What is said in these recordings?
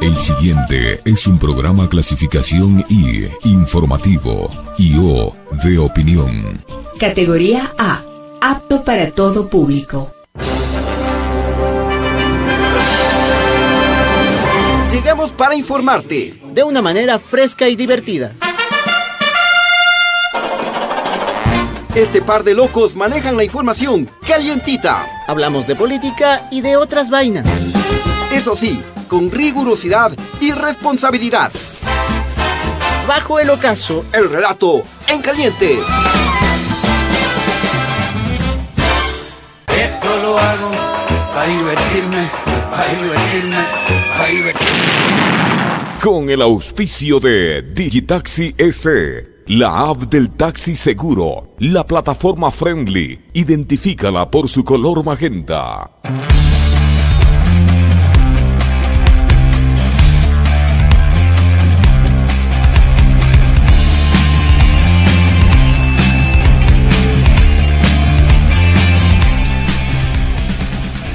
El siguiente es un programa clasificación I, informativo, y O, de opinión. Categoría A, apto para todo público. Llegamos para informarte de una manera fresca y divertida. Este par de locos manejan la información calientita. Hablamos de política y de otras vainas. Eso sí, con rigurosidad y responsabilidad. Bajo el ocaso, el relato en caliente. Esto lo hago para divertirme, para divertirme, para divertirme. Con el auspicio de Digitaxi S la app del taxi seguro, la plataforma friendly, identifícala por su color magenta.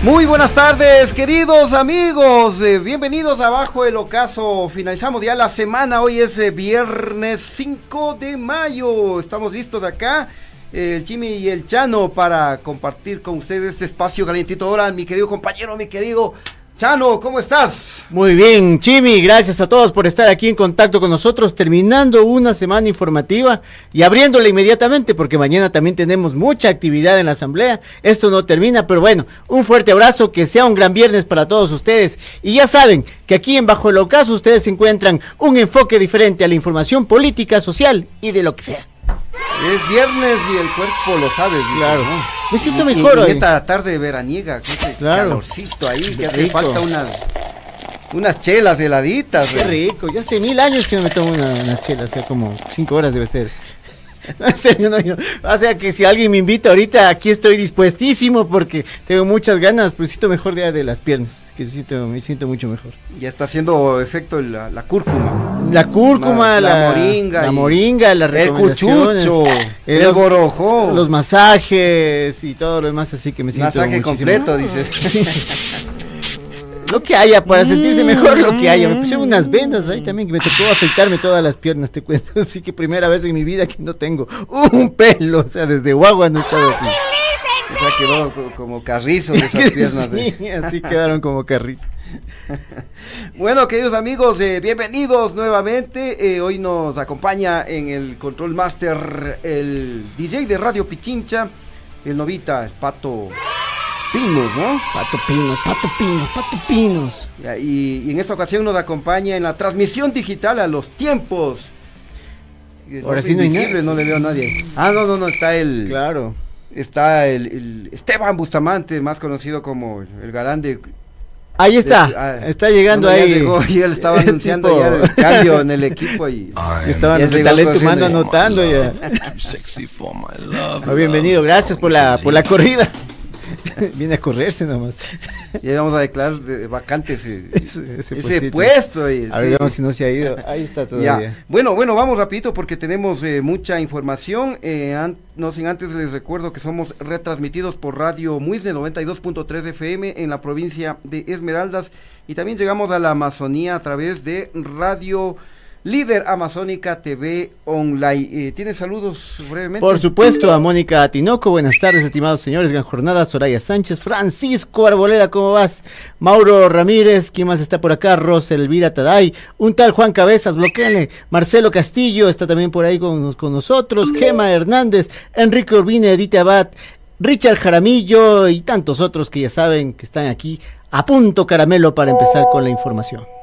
Muy buenas tardes, queridos amigos. Eh, bienvenidos a Bajo el Ocaso. Finalizamos ya la semana. Hoy es eh, viernes 5 de mayo. Estamos listos acá, el Chimi y el Chano, para compartir con ustedes este espacio calientito. Ahora, mi querido compañero, mi querido Chano, ¿cómo estás? Muy bien, Chimi, gracias a todos por estar aquí en contacto con nosotros, terminando una semana informativa y abriéndola inmediatamente porque mañana también tenemos mucha actividad en la asamblea. Esto no termina, pero bueno, un fuerte abrazo, que sea un gran viernes para todos ustedes. Y ya saben que aquí en Bajo el Ocaso ustedes encuentran un enfoque diferente a la información política, social y de lo que sea. Es viernes y el cuerpo lo sabe. Claro. Me siento mejor hoy. esta tarde veraniega, con claro. calorcito ahí, que hace falta unas unas chelas heladitas. Qué rico. Yo hace mil años que no me tomo una, una chela, o sea, como cinco horas debe ser. en serio, no, yo, o sea que si alguien me invita ahorita, aquí estoy dispuestísimo porque tengo muchas ganas, pero siento mejor de, de las piernas, que siento, me siento mucho mejor. Ya está haciendo efecto la, la cúrcuma. La cúrcuma, la, moringa. La moringa, la El cuchucho, el, el borojó. Los masajes y todo lo demás, así que me siento Masaje completo, dices. Lo que haya, para sentirse mejor lo que haya. Me pusieron unas vendas ahí también que me tocó afeitarme todas las piernas, te cuento. Así que primera vez en mi vida que no tengo un pelo. O sea, desde guagua no he estado así. O sea, quedó como carrizo de esas piernas. sí, así quedaron como carrizo. bueno, queridos amigos, eh, bienvenidos nuevamente. Eh, hoy nos acompaña en el Control Master el DJ de Radio Pichincha, el novita, el pato Pinos, ¿no? Pato Pinos, Pato Pinos, Pato Pinos. Y, y, en esta ocasión nos acompaña en la transmisión digital a los tiempos. Ahora sí no nadie. No le veo a nadie. Ah, no, no, no, está el. Claro. Está el, el Esteban Bustamante, más conocido como el galán de Ahí está, de, ah, está llegando ahí. Ya llegó, y él estaba anunciando ya el cambio en el equipo y estaban los anotando ya. bienvenido, gracias por la por la corrida. Viene a correrse nomás. Ya vamos a declarar vacantes ese, ese, puesto. Y, a ver, si no se ha ido. Ahí está todavía. Bueno, bueno, vamos rapidito porque tenemos eh, mucha información. Eh, no sin antes les recuerdo que somos retransmitidos por Radio Muisne 92.3 FM en la provincia de Esmeraldas y también llegamos a la Amazonía a través de Radio Líder Amazónica TV Online. Eh, ¿Tiene saludos brevemente? Por supuesto, a Mónica Tinoco. Buenas tardes, estimados señores. Gran jornada. Soraya Sánchez. Francisco Arboleda, ¿cómo vas? Mauro Ramírez. ¿Quién más está por acá? Rosa Elvira Taday. Un tal Juan Cabezas, bloqueale. Marcelo Castillo está también por ahí con, con nosotros. Gema Hernández. Enrique Urbina, Edith Abad. Richard Jaramillo y tantos otros que ya saben que están aquí a punto caramelo para empezar con la información.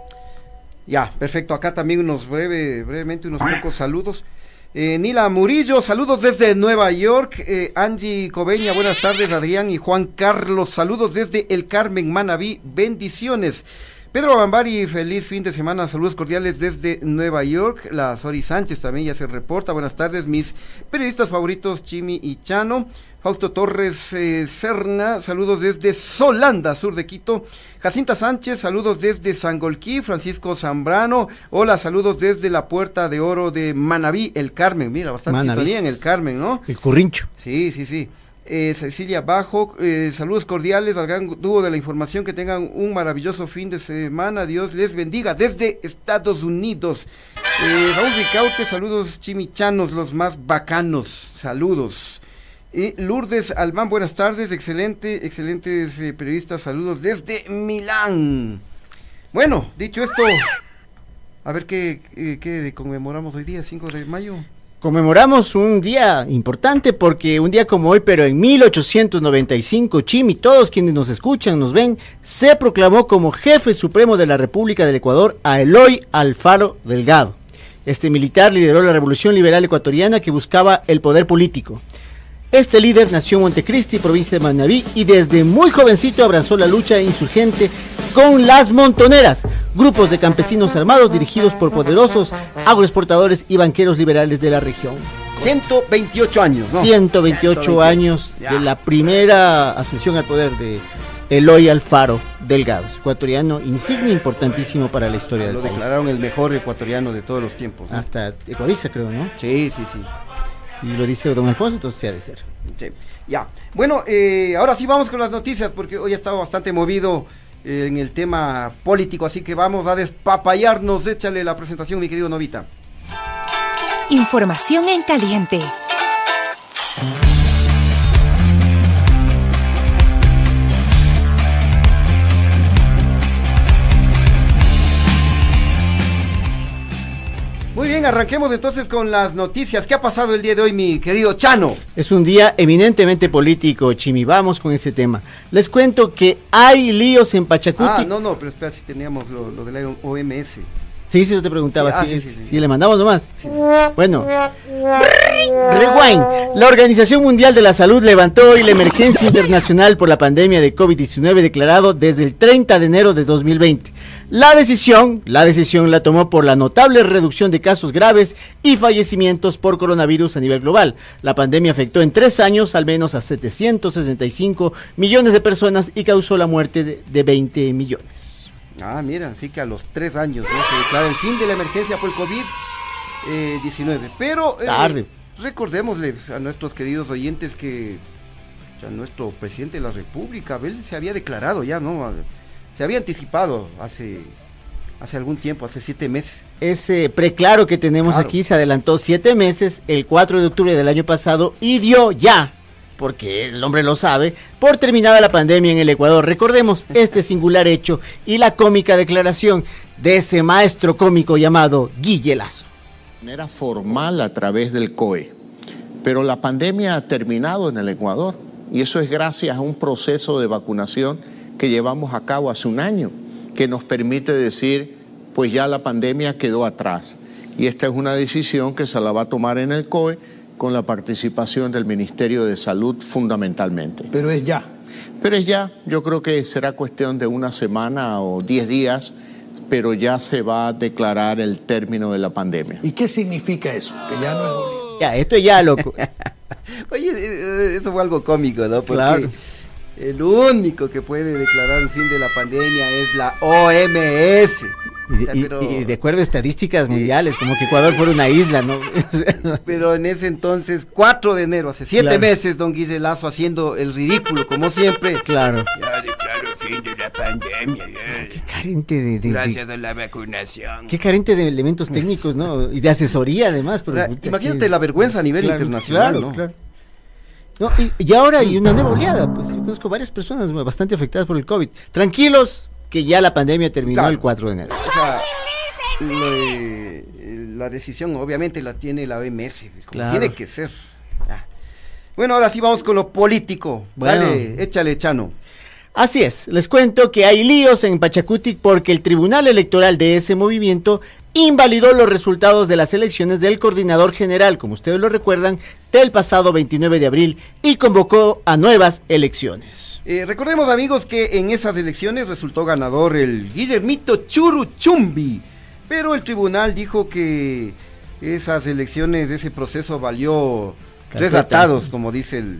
Ya, perfecto. Acá también unos breve, brevemente unos pocos saludos. Eh, Nila Murillo, saludos desde Nueva York. Eh, Angie Cobeña, buenas tardes. Adrián y Juan Carlos, saludos desde El Carmen Manaví, bendiciones. Pedro Bambari, feliz fin de semana, saludos cordiales desde Nueva York. La Sori Sánchez también ya se reporta. Buenas tardes, mis periodistas favoritos, Chimi y Chano. Fausto Torres eh, Serna, saludos desde Solanda, sur de Quito. Jacinta Sánchez, saludos desde Sangolquí. Francisco Zambrano, hola, saludos desde la Puerta de Oro de Manabí, el Carmen. Mira, bastante sintonía en el Carmen, ¿no? El Currincho. Sí, sí, sí. Eh, Cecilia Bajo, eh, saludos cordiales al gran dúo de la información, que tengan un maravilloso fin de semana, Dios les bendiga desde Estados Unidos. Eh, Raúl Ricaute, saludos chimichanos, los más bacanos, saludos. Y Lourdes Albán, buenas tardes, excelente, excelentes eh, periodistas, saludos desde Milán. Bueno, dicho esto, a ver qué, eh, qué conmemoramos hoy día, 5 de mayo. Conmemoramos un día importante porque un día como hoy, pero en 1895, Chimi, todos quienes nos escuchan, nos ven, se proclamó como jefe supremo de la República del Ecuador a Eloy Alfaro Delgado. Este militar lideró la revolución liberal ecuatoriana que buscaba el poder político. Este líder nació en Montecristi, provincia de Manabí, y desde muy jovencito abrazó la lucha insurgente con las montoneras, grupos de campesinos armados dirigidos por poderosos agroexportadores y banqueros liberales de la región. 128 años, ¿no? 128 años ya. de la primera ascensión al poder de Eloy Alfaro Delgado, ecuatoriano insignia importantísimo para la historia del Lo país. declararon el mejor ecuatoriano de todos los tiempos. ¿no? Hasta ecuavista creo, ¿no? Sí, sí, sí. Y lo dice don Alfonso, entonces se ha de ser. Sí, Ya. Bueno, eh, ahora sí vamos con las noticias porque hoy ha estado bastante movido eh, en el tema político, así que vamos a despapallarnos. Échale la presentación, mi querido Novita. Información en caliente. Bien, arranquemos entonces con las noticias. ¿Qué ha pasado el día de hoy, mi querido Chano? Es un día eminentemente político, Chimi. Vamos con ese tema. Les cuento que hay líos en Pachacuti. Ah, no, no, pero espera si teníamos lo, lo de la OMS. Sí, sí, yo te preguntaba. Sí, ah, si sí, sí, sí. si le mandamos nomás. Bueno. Rewind. La Organización Mundial de la Salud levantó hoy la emergencia internacional por la pandemia de COVID-19 declarado desde el 30 de enero de 2020. La decisión, la decisión la tomó por la notable reducción de casos graves y fallecimientos por coronavirus a nivel global. La pandemia afectó en tres años al menos a 765 millones de personas y causó la muerte de, de 20 millones. Ah, mira, así que a los tres años ¿no? se declara el fin de la emergencia por el COVID-19. Pero eh, Tarde. recordémosles a nuestros queridos oyentes que ya nuestro presidente de la República, Abel, se había declarado ya, ¿no? Se había anticipado hace, hace algún tiempo, hace siete meses. Ese preclaro que tenemos Claro. aquí se adelantó siete meses, el 4 de octubre del año pasado, y dio ya, porque el hombre lo sabe, por terminada la pandemia en el Ecuador. Recordemos este singular hecho y la cómica declaración de ese maestro cómico llamado Guille Lazo. de manera formal a través del COE. Pero la pandemia ha terminado en el Ecuador y eso es gracias a un proceso de vacunación que llevamos a cabo hace un año, que nos permite decir, pues ya la pandemia quedó atrás. Y esta es una decisión que se la va a tomar en el COE con la participación del Ministerio de Salud fundamentalmente. Pero es ya. Pero es ya, yo creo que será cuestión de una semana o diez días, pero ya se va a declarar el término de la pandemia. ¿Y qué significa eso? Que ya no es. Ya, esto es ya, loco. Oye, eso fue algo cómico, ¿no? Porque Claro. El único que puede declarar el fin de la pandemia es la OMS. Y, Ya, y- pero- y de acuerdo a estadísticas mundiales, como que Ecuador fuera una isla, ¿no? Pero en ese entonces, 4 de enero, hace siete Claro. meses, don Guille Lazo haciendo el ridículo, como siempre. claro. Ya declaro fin de la pandemia. ya. Qué carente de, de- de- Gracias a la vacunación. qué carente de elementos técnicos, ¿no? Y de asesoría además. Pero, O sea, puta, imagínate la vergüenza a nivel Claro, internacional, claro, ¿no? claro. No, y, y ahora hay una nueva oleada, pues yo conozco varias personas bastante afectadas por el COVID. Tranquilos, que ya la pandemia terminó Claro. el 4 de enero. O sea, lo, eh, la decisión obviamente la tiene la OMS, pues, como Claro. tiene que ser. Bueno, ahora sí vamos con lo político. Bueno. Dale, échale, Chano. Así es, les cuento que hay líos en Pachacuti porque el Tribunal Electoral de ese movimiento invalidó los resultados de las elecciones del coordinador general, como ustedes lo recuerdan, del pasado 29 de abril y convocó a nuevas elecciones. Eh, recordemos, amigos, que en esas elecciones resultó ganador el Guillermito Churuchumbi, pero el tribunal dijo que esas elecciones, ese proceso valió tres atados, como dice el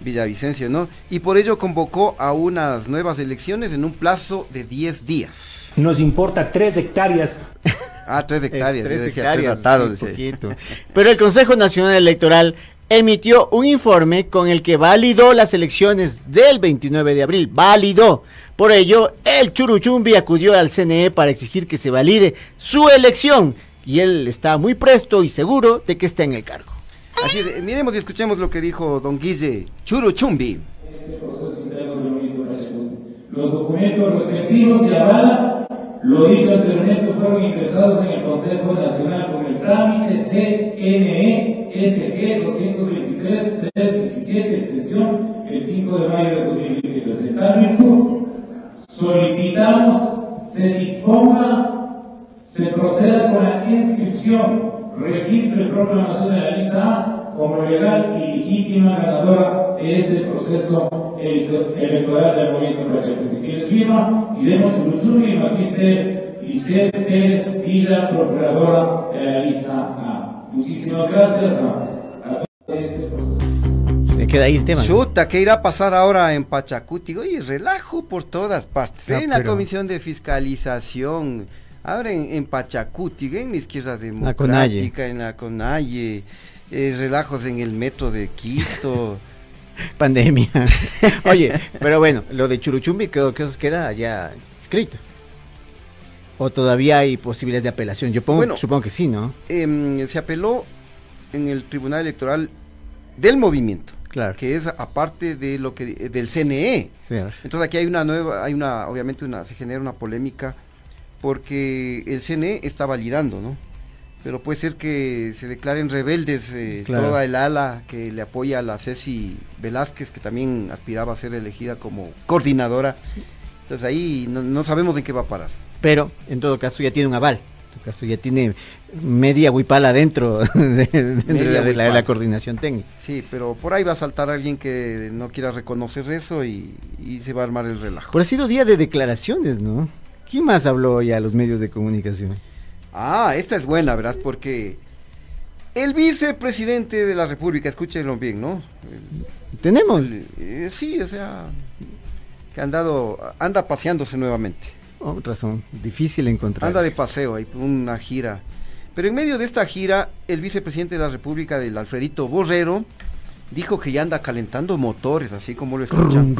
Villavicencio, ¿no? Y por ello convocó a unas nuevas elecciones en un plazo de 10 días. Nos importa tres hectáreas Ah, tres hectáreas, Es tres decía, hectáreas, tres atados. sí, poquito. Pero el Consejo Nacional Electoral emitió un informe con el que validó las elecciones del 29 de abril. Validó. Por ello, el Churuchumbi acudió al CNE para exigir que se valide su elección y él está muy presto y seguro de que está en el cargo. Así es, miremos y escuchemos lo que dijo don Guille Churuchumbi. Los documentos respectivos se avalan, lo dicho anteriormente, fueron ingresados en el Consejo Nacional con el trámite CNE SG 223-317, extensión el 5 de mayo de 2023. En tal solicitamos se disponga se proceda con la inscripción, registro y proclamación de la lista A como legal y legítima ganadora de este proceso electoral del movimiento Pachacuti. Quienes firma, Guillermo Churuzumi y Magister Lisset Pérez Villa, procuradora de la lista A. Muchísimas gracias a, a este proceso. Se queda ahí el tema. Chuta, ¿qué irá a pasar ahora en Pachacuti? Oye, relajo por todas partes. No, en la pero- comisión de fiscalización, ahora en, en Pachacuti, en la izquierda La democrática, en la Conalle, eh, relajos en el metro de Quito. Pandemia. Oye, pero bueno, lo de Churuchumbi creo que eso queda ya escrito. O todavía hay posibilidades de apelación. Yo pongo, Bueno. supongo que sí, ¿no? Em, se apeló en el Tribunal Electoral del movimiento, Claro. que es aparte de lo que del CNE. Sí, Entonces aquí hay una nueva, hay una, obviamente una, se genera una polémica porque el CNE está validando, ¿no? Pero puede ser que se declaren rebeldes eh, Claro. toda el ala que le apoya a la Ceci Velázquez, que también aspiraba a ser elegida como coordinadora. Entonces ahí no, no sabemos en qué va a parar. Pero en todo caso ya tiene un aval. En todo caso ya tiene media huipala dentro de, dentro Media de la, de la huipala. coordinación técnica. Sí, pero por ahí va a saltar alguien que no quiera reconocer eso y, y se va a armar el relajo. Pero ha sido día de declaraciones, ¿no? ¿Quién más habló hoy a los medios de comunicación? Ah, esta es buena, verás, porque el vicepresidente de la República, escúchenlo bien, ¿no? Tenemos. Eh, sí, o sea, que ha andado, anda paseándose nuevamente. Oh, razón, difícil encontrar. Anda de paseo, hay una gira. Pero en medio de esta gira, el vicepresidente de la República, del Alfredito Borrero, dijo que ya anda calentando motores, así como lo escuchan.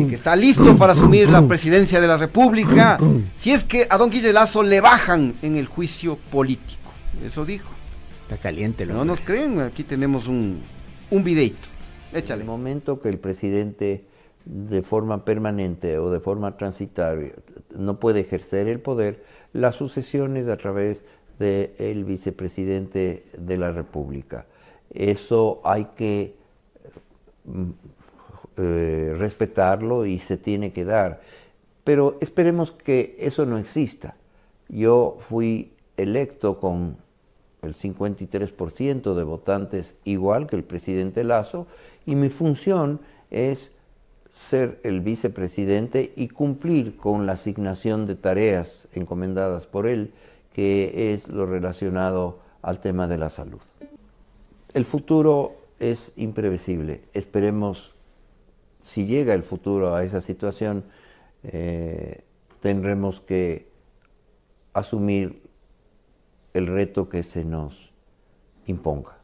Y que está listo para asumir la presidencia de la República si es que a don Guille Lazo le bajan en el juicio político. Eso dijo. Está caliente, No nos creen, aquí tenemos un, un videito. En Échale. el momento que el presidente de forma permanente o de forma transitoria no puede ejercer el poder, la sucesión es a través del vicepresidente de la República. Eso hay que mm, eh, respetarlo y se tiene que dar. Pero esperemos que eso no exista. Yo fui electo con el 53% de votantes igual que el presidente Lazo y mi función es ser el vicepresidente y cumplir con la asignación de tareas encomendadas por él, que es lo relacionado al tema de la salud. El futuro es imprevisible. Esperemos, si llega el futuro a esa situación, eh, tendremos que asumir el reto que se nos imponga.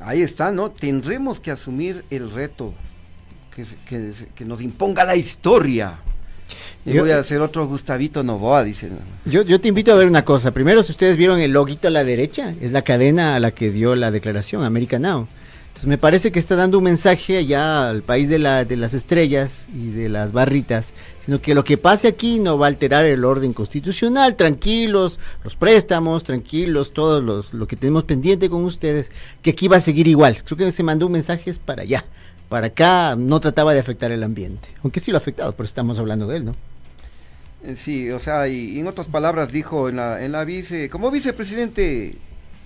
Ahí está, ¿no? Tendremos que asumir el reto que, nos imponga la historia. Y Yo- voy a hacer otro Gustavito Novoa, dice. Yo, yo te invito a ver una cosa. Primero, si ustedes vieron el loguito a la derecha, es la cadena a la que dio la declaración, America Now. Entonces me parece que está dando un mensaje allá al país de, la, de las estrellas y de las barritas, sino que lo que pase aquí no va a alterar el orden constitucional, tranquilos, los préstamos, tranquilos, todos los, lo que tenemos pendiente con ustedes, que aquí va a seguir igual. Creo que se mandó un mensaje es para allá. Para acá no trataba de afectar el ambiente, aunque sí lo ha afectado, pero estamos hablando de él, ¿no? Eh, Sí, o sea, y, y en otras palabras dijo en la, en la vice, como vicepresidente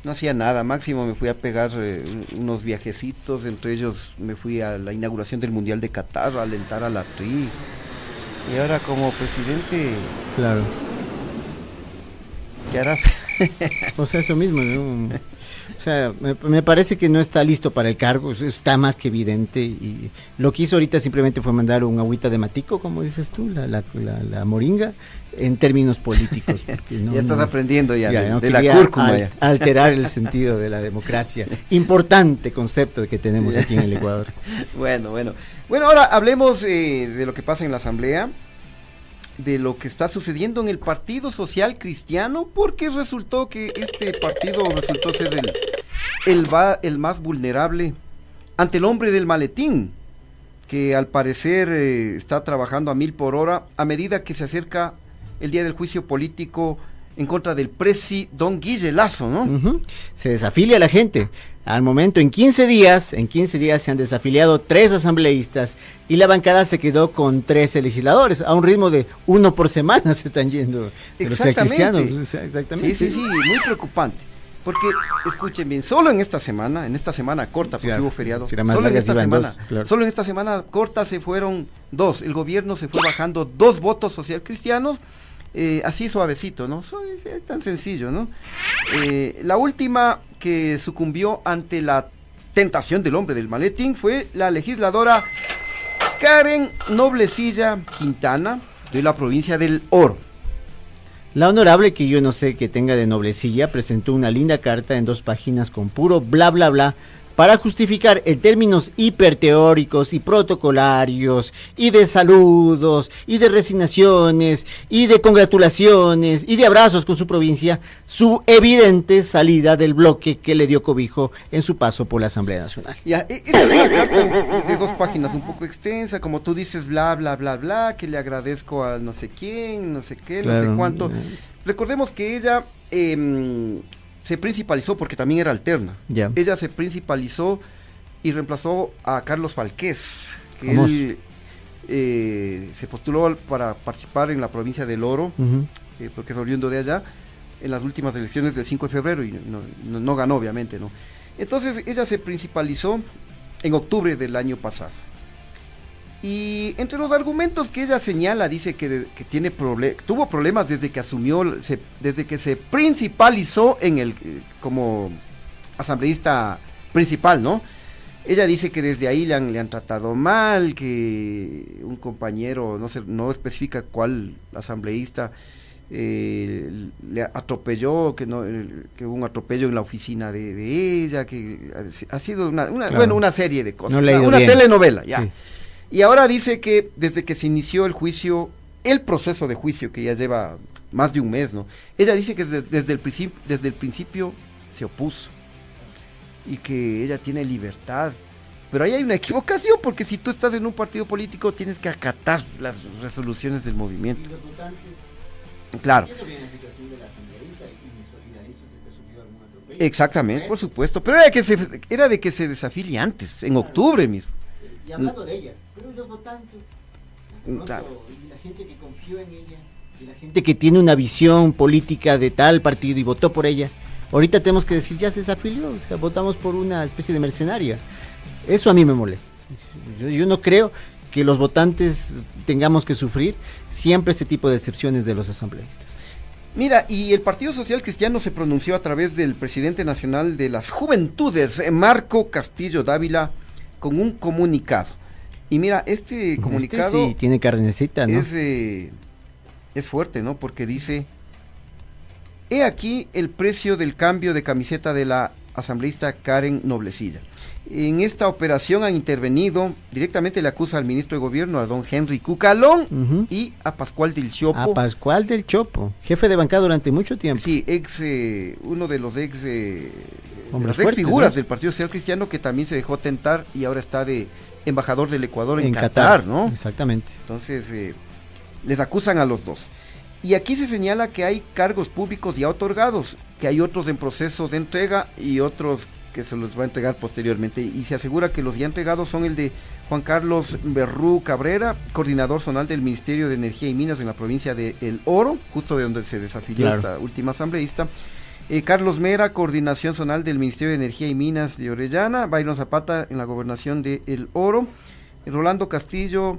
no hacía nada, máximo me fui a pegar eh, un- unos viajecitos, entre ellos me fui a la inauguración del Mundial de Qatar, a alentar a la TRI. Y ahora como presidente, Claro. ¿qué hará? O sea, eso mismo, ¿no? O sea, me, me parece que no está listo para el cargo, está más que evidente. Y lo que hizo ahorita simplemente fue mandar un agüita de matico, como dices tú, la, la, la- la moringa, en términos políticos. no- ya estás no- aprendiendo ya, de, no de la cúrcuma. al- ya. alterar el sentido de la democracia. Importante concepto que tenemos aquí en el Ecuador. Bueno, bueno. Bueno, ahora hablemos eh, de lo que pasa en la Asamblea, de lo que está sucediendo en el Partido Social Cristiano, porque resultó que este partido resultó ser el, el, va- el más vulnerable ante el hombre del maletín, que al parecer eh, está trabajando a mil por hora a medida que se acerca el día del juicio político en contra del presi Don Guille Lazo, ¿no? Se desafilia la gente. Al momento, en 15 días, en 15 días se han desafiliado tres asambleístas y la bancada se quedó con 13 legisladores. A un ritmo de uno por semana se están yendo los sea, Exactamente. Sí, sí, sí, muy preocupante. Porque, escuchen bien, solo en esta semana, en esta semana corta, porque Sí, hubo feriado, solo en esta semana, dos, claro. solo en esta semana corta se fueron dos. El gobierno se fue bajando dos votos social cristianos, eh, así suavecito, ¿no? Es tan sencillo, ¿no? Eh, la última que sucumbió ante la tentación del hombre del maletín fue la legisladora Karen Noblecilla Quintana de la provincia del Oro. La honorable, que yo no sé que tenga de noblecilla, presentó una linda carta en dos páginas con puro bla bla bla para justificar en términos hiperteóricos y protocolarios y de saludos y de resignaciones y de congratulaciones y de abrazos con su provincia su evidente salida del bloque que le dio cobijo en su paso por la Asamblea Nacional. Ya, e- esta es una carta de dos páginas un poco extensa, como tú dices, bla, bla, bla, bla, que le agradezco al no sé quién, no sé qué, no sé cuánto. Recordemos que ella em, se principalizó porque también era alterna. Ella se principalizó y reemplazó a Carlos Falqués, que él eh, se postuló para participar en la provincia del Oro, eh, porque es oriundo de allá, en las últimas elecciones del 5 de febrero y no, no- no ganó, obviamente, ¿no? Entonces ella se principalizó en octubre del año pasado. Y entre los argumentos que ella señala, dice que, de- que tiene tuvo problemas desde que asumió, se- desde que se principalizó en el, como asambleísta principal, ¿no? Ella dice que desde ahí le han, le han tratado mal, que un compañero, no sé, no especifica cuál asambleísta, eh, le atropelló, que no, que hubo un atropello en la oficina de, de ella, que ha sido una, una- Claro. bueno, una serie de cosas, No una, una telenovela, ya. Sí. Y ahora dice que desde que se inició el juicio, el proceso de juicio que ya lleva más de un mes, ¿no? Ella dice que desde, el, principio, desde el principio se opuso y que ella tiene libertad. Pero ahí hay una equivocación porque si tú estás en un partido político tienes que acatar las resoluciones del movimiento. Claro. Exactamente, por supuesto. Pero era, que se, era de que se desafilie antes, en octubre mismo. Y hablando de ella, pero ¿y los votantes? Claro. Y la gente que confió en ella, y la gente que tiene una visión política de tal partido y votó por ella. Ahorita tenemos que decir, ya se desafilió, o sea, votamos por una especie de mercenaria. Eso a mí me molesta. Yo, yo no creo que los votantes tengamos que sufrir siempre este tipo de excepciones de los asambleístas. Mira, y el Partido Social Cristiano se pronunció a través del presidente nacional de las Juventudes, Marco Castillo Dávila, con un comunicado. Y mira, este comunicado Este sí tiene carnecita, ¿no? es, eh, es fuerte, ¿no? Porque dice, he aquí el precio del cambio de camiseta de la asambleísta Karen Noblecilla. En esta operación han intervenido, directamente le acusa al ministro de gobierno, a don Henry Cucalón, y a Pascual del Chopo. A Pascual del Chopo, jefe de bancada durante mucho tiempo. Sí, ex, eh, uno de los ex, eh, de las ex figuras ¿no? del Partido Social Cristiano que también se dejó tentar y ahora está de embajador del Ecuador en, en Qatar, Qatar, ¿no? Exactamente. Entonces, eh, les acusan a los dos. Y aquí se señala que hay cargos públicos ya otorgados, que hay otros en proceso de entrega y otros que se los va a entregar posteriormente. Y se asegura que los ya entregados son el de Juan Carlos Berrú Cabrera, coordinador zonal del Ministerio de Energía y Minas en la provincia de El Oro, justo de donde se desafilió Claro. esta última asambleísta. Eh, Carlos Mera, coordinación zonal del Ministerio de Energía y Minas de Orellana. Byron Zapata en la gobernación de El Oro. Rolando Castillo,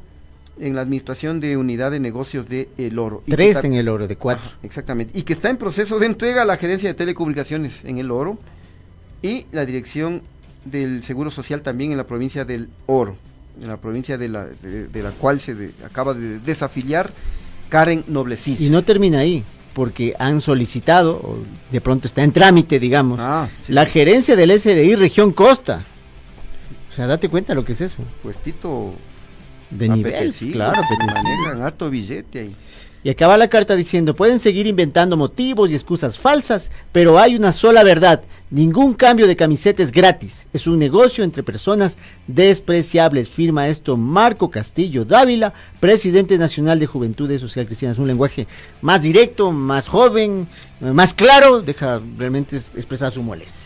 en la administración de unidad de negocios de El Oro. Y Tres está- en el oro, de cuatro. Exactamente. Y que está en proceso de entrega a la gerencia de telecomunicaciones en El Oro y la dirección del Seguro Social también en la provincia del Oro, en la provincia de la, de, de la cual se de- acaba de desafiliar Karen Noblecis. Y no termina ahí, porque han solicitado, o de pronto está en trámite, digamos, Ah, sí, la sí. gerencia del SRI Región Costa. O sea, date cuenta lo que es eso. Puestito De nivel, claro, manejan harto billete ahí. Y acaba la carta diciendo, pueden seguir inventando motivos y excusas falsas, pero hay una sola verdad, ningún cambio de camiseta es gratis, es un negocio entre personas despreciables, firma esto Marco Castillo Dávila, presidente nacional de Juventudes Social Cristiana, es un lenguaje más directo, más joven, eh, más claro, deja realmente es- expresar su molestia.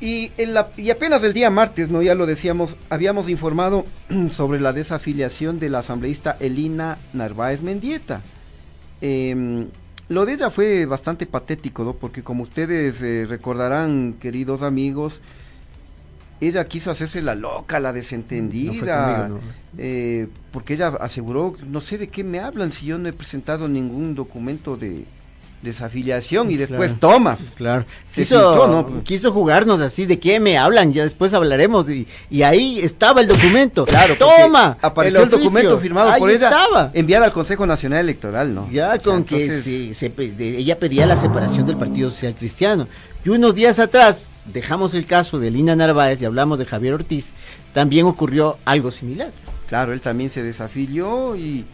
Y, en la- y apenas el día martes, ¿no? Ya lo decíamos, habíamos informado sobre la desafiliación de la asambleísta Elina Narváez Mendieta. Em, lo de ella fue bastante patético, ¿no? Porque como ustedes eh, recordarán, queridos amigos, ella quiso hacerse la loca, la desentendida, conmigo, no. eh, porque ella aseguró, no sé de qué me hablan si yo no he presentado ningún documento de desafiliación y después Claro. toma. Claro, Se quiso, filtró, ¿no? quiso jugarnos así, ¿de qué me hablan? Ya después hablaremos. Y, y ahí estaba el documento. Claro, toma. Apareció el, documento firmado Ahí por ella, estaba. enviada al Consejo Nacional Electoral, ¿no? Ya O sea, con que entonces, se- se pe- de- ella pedía la separación del Partido Social Cristiano. Y unos días atrás dejamos el caso de Lina Narváez y hablamos de Javier Ortiz. También ocurrió algo similar. Claro, él también se desafilió y,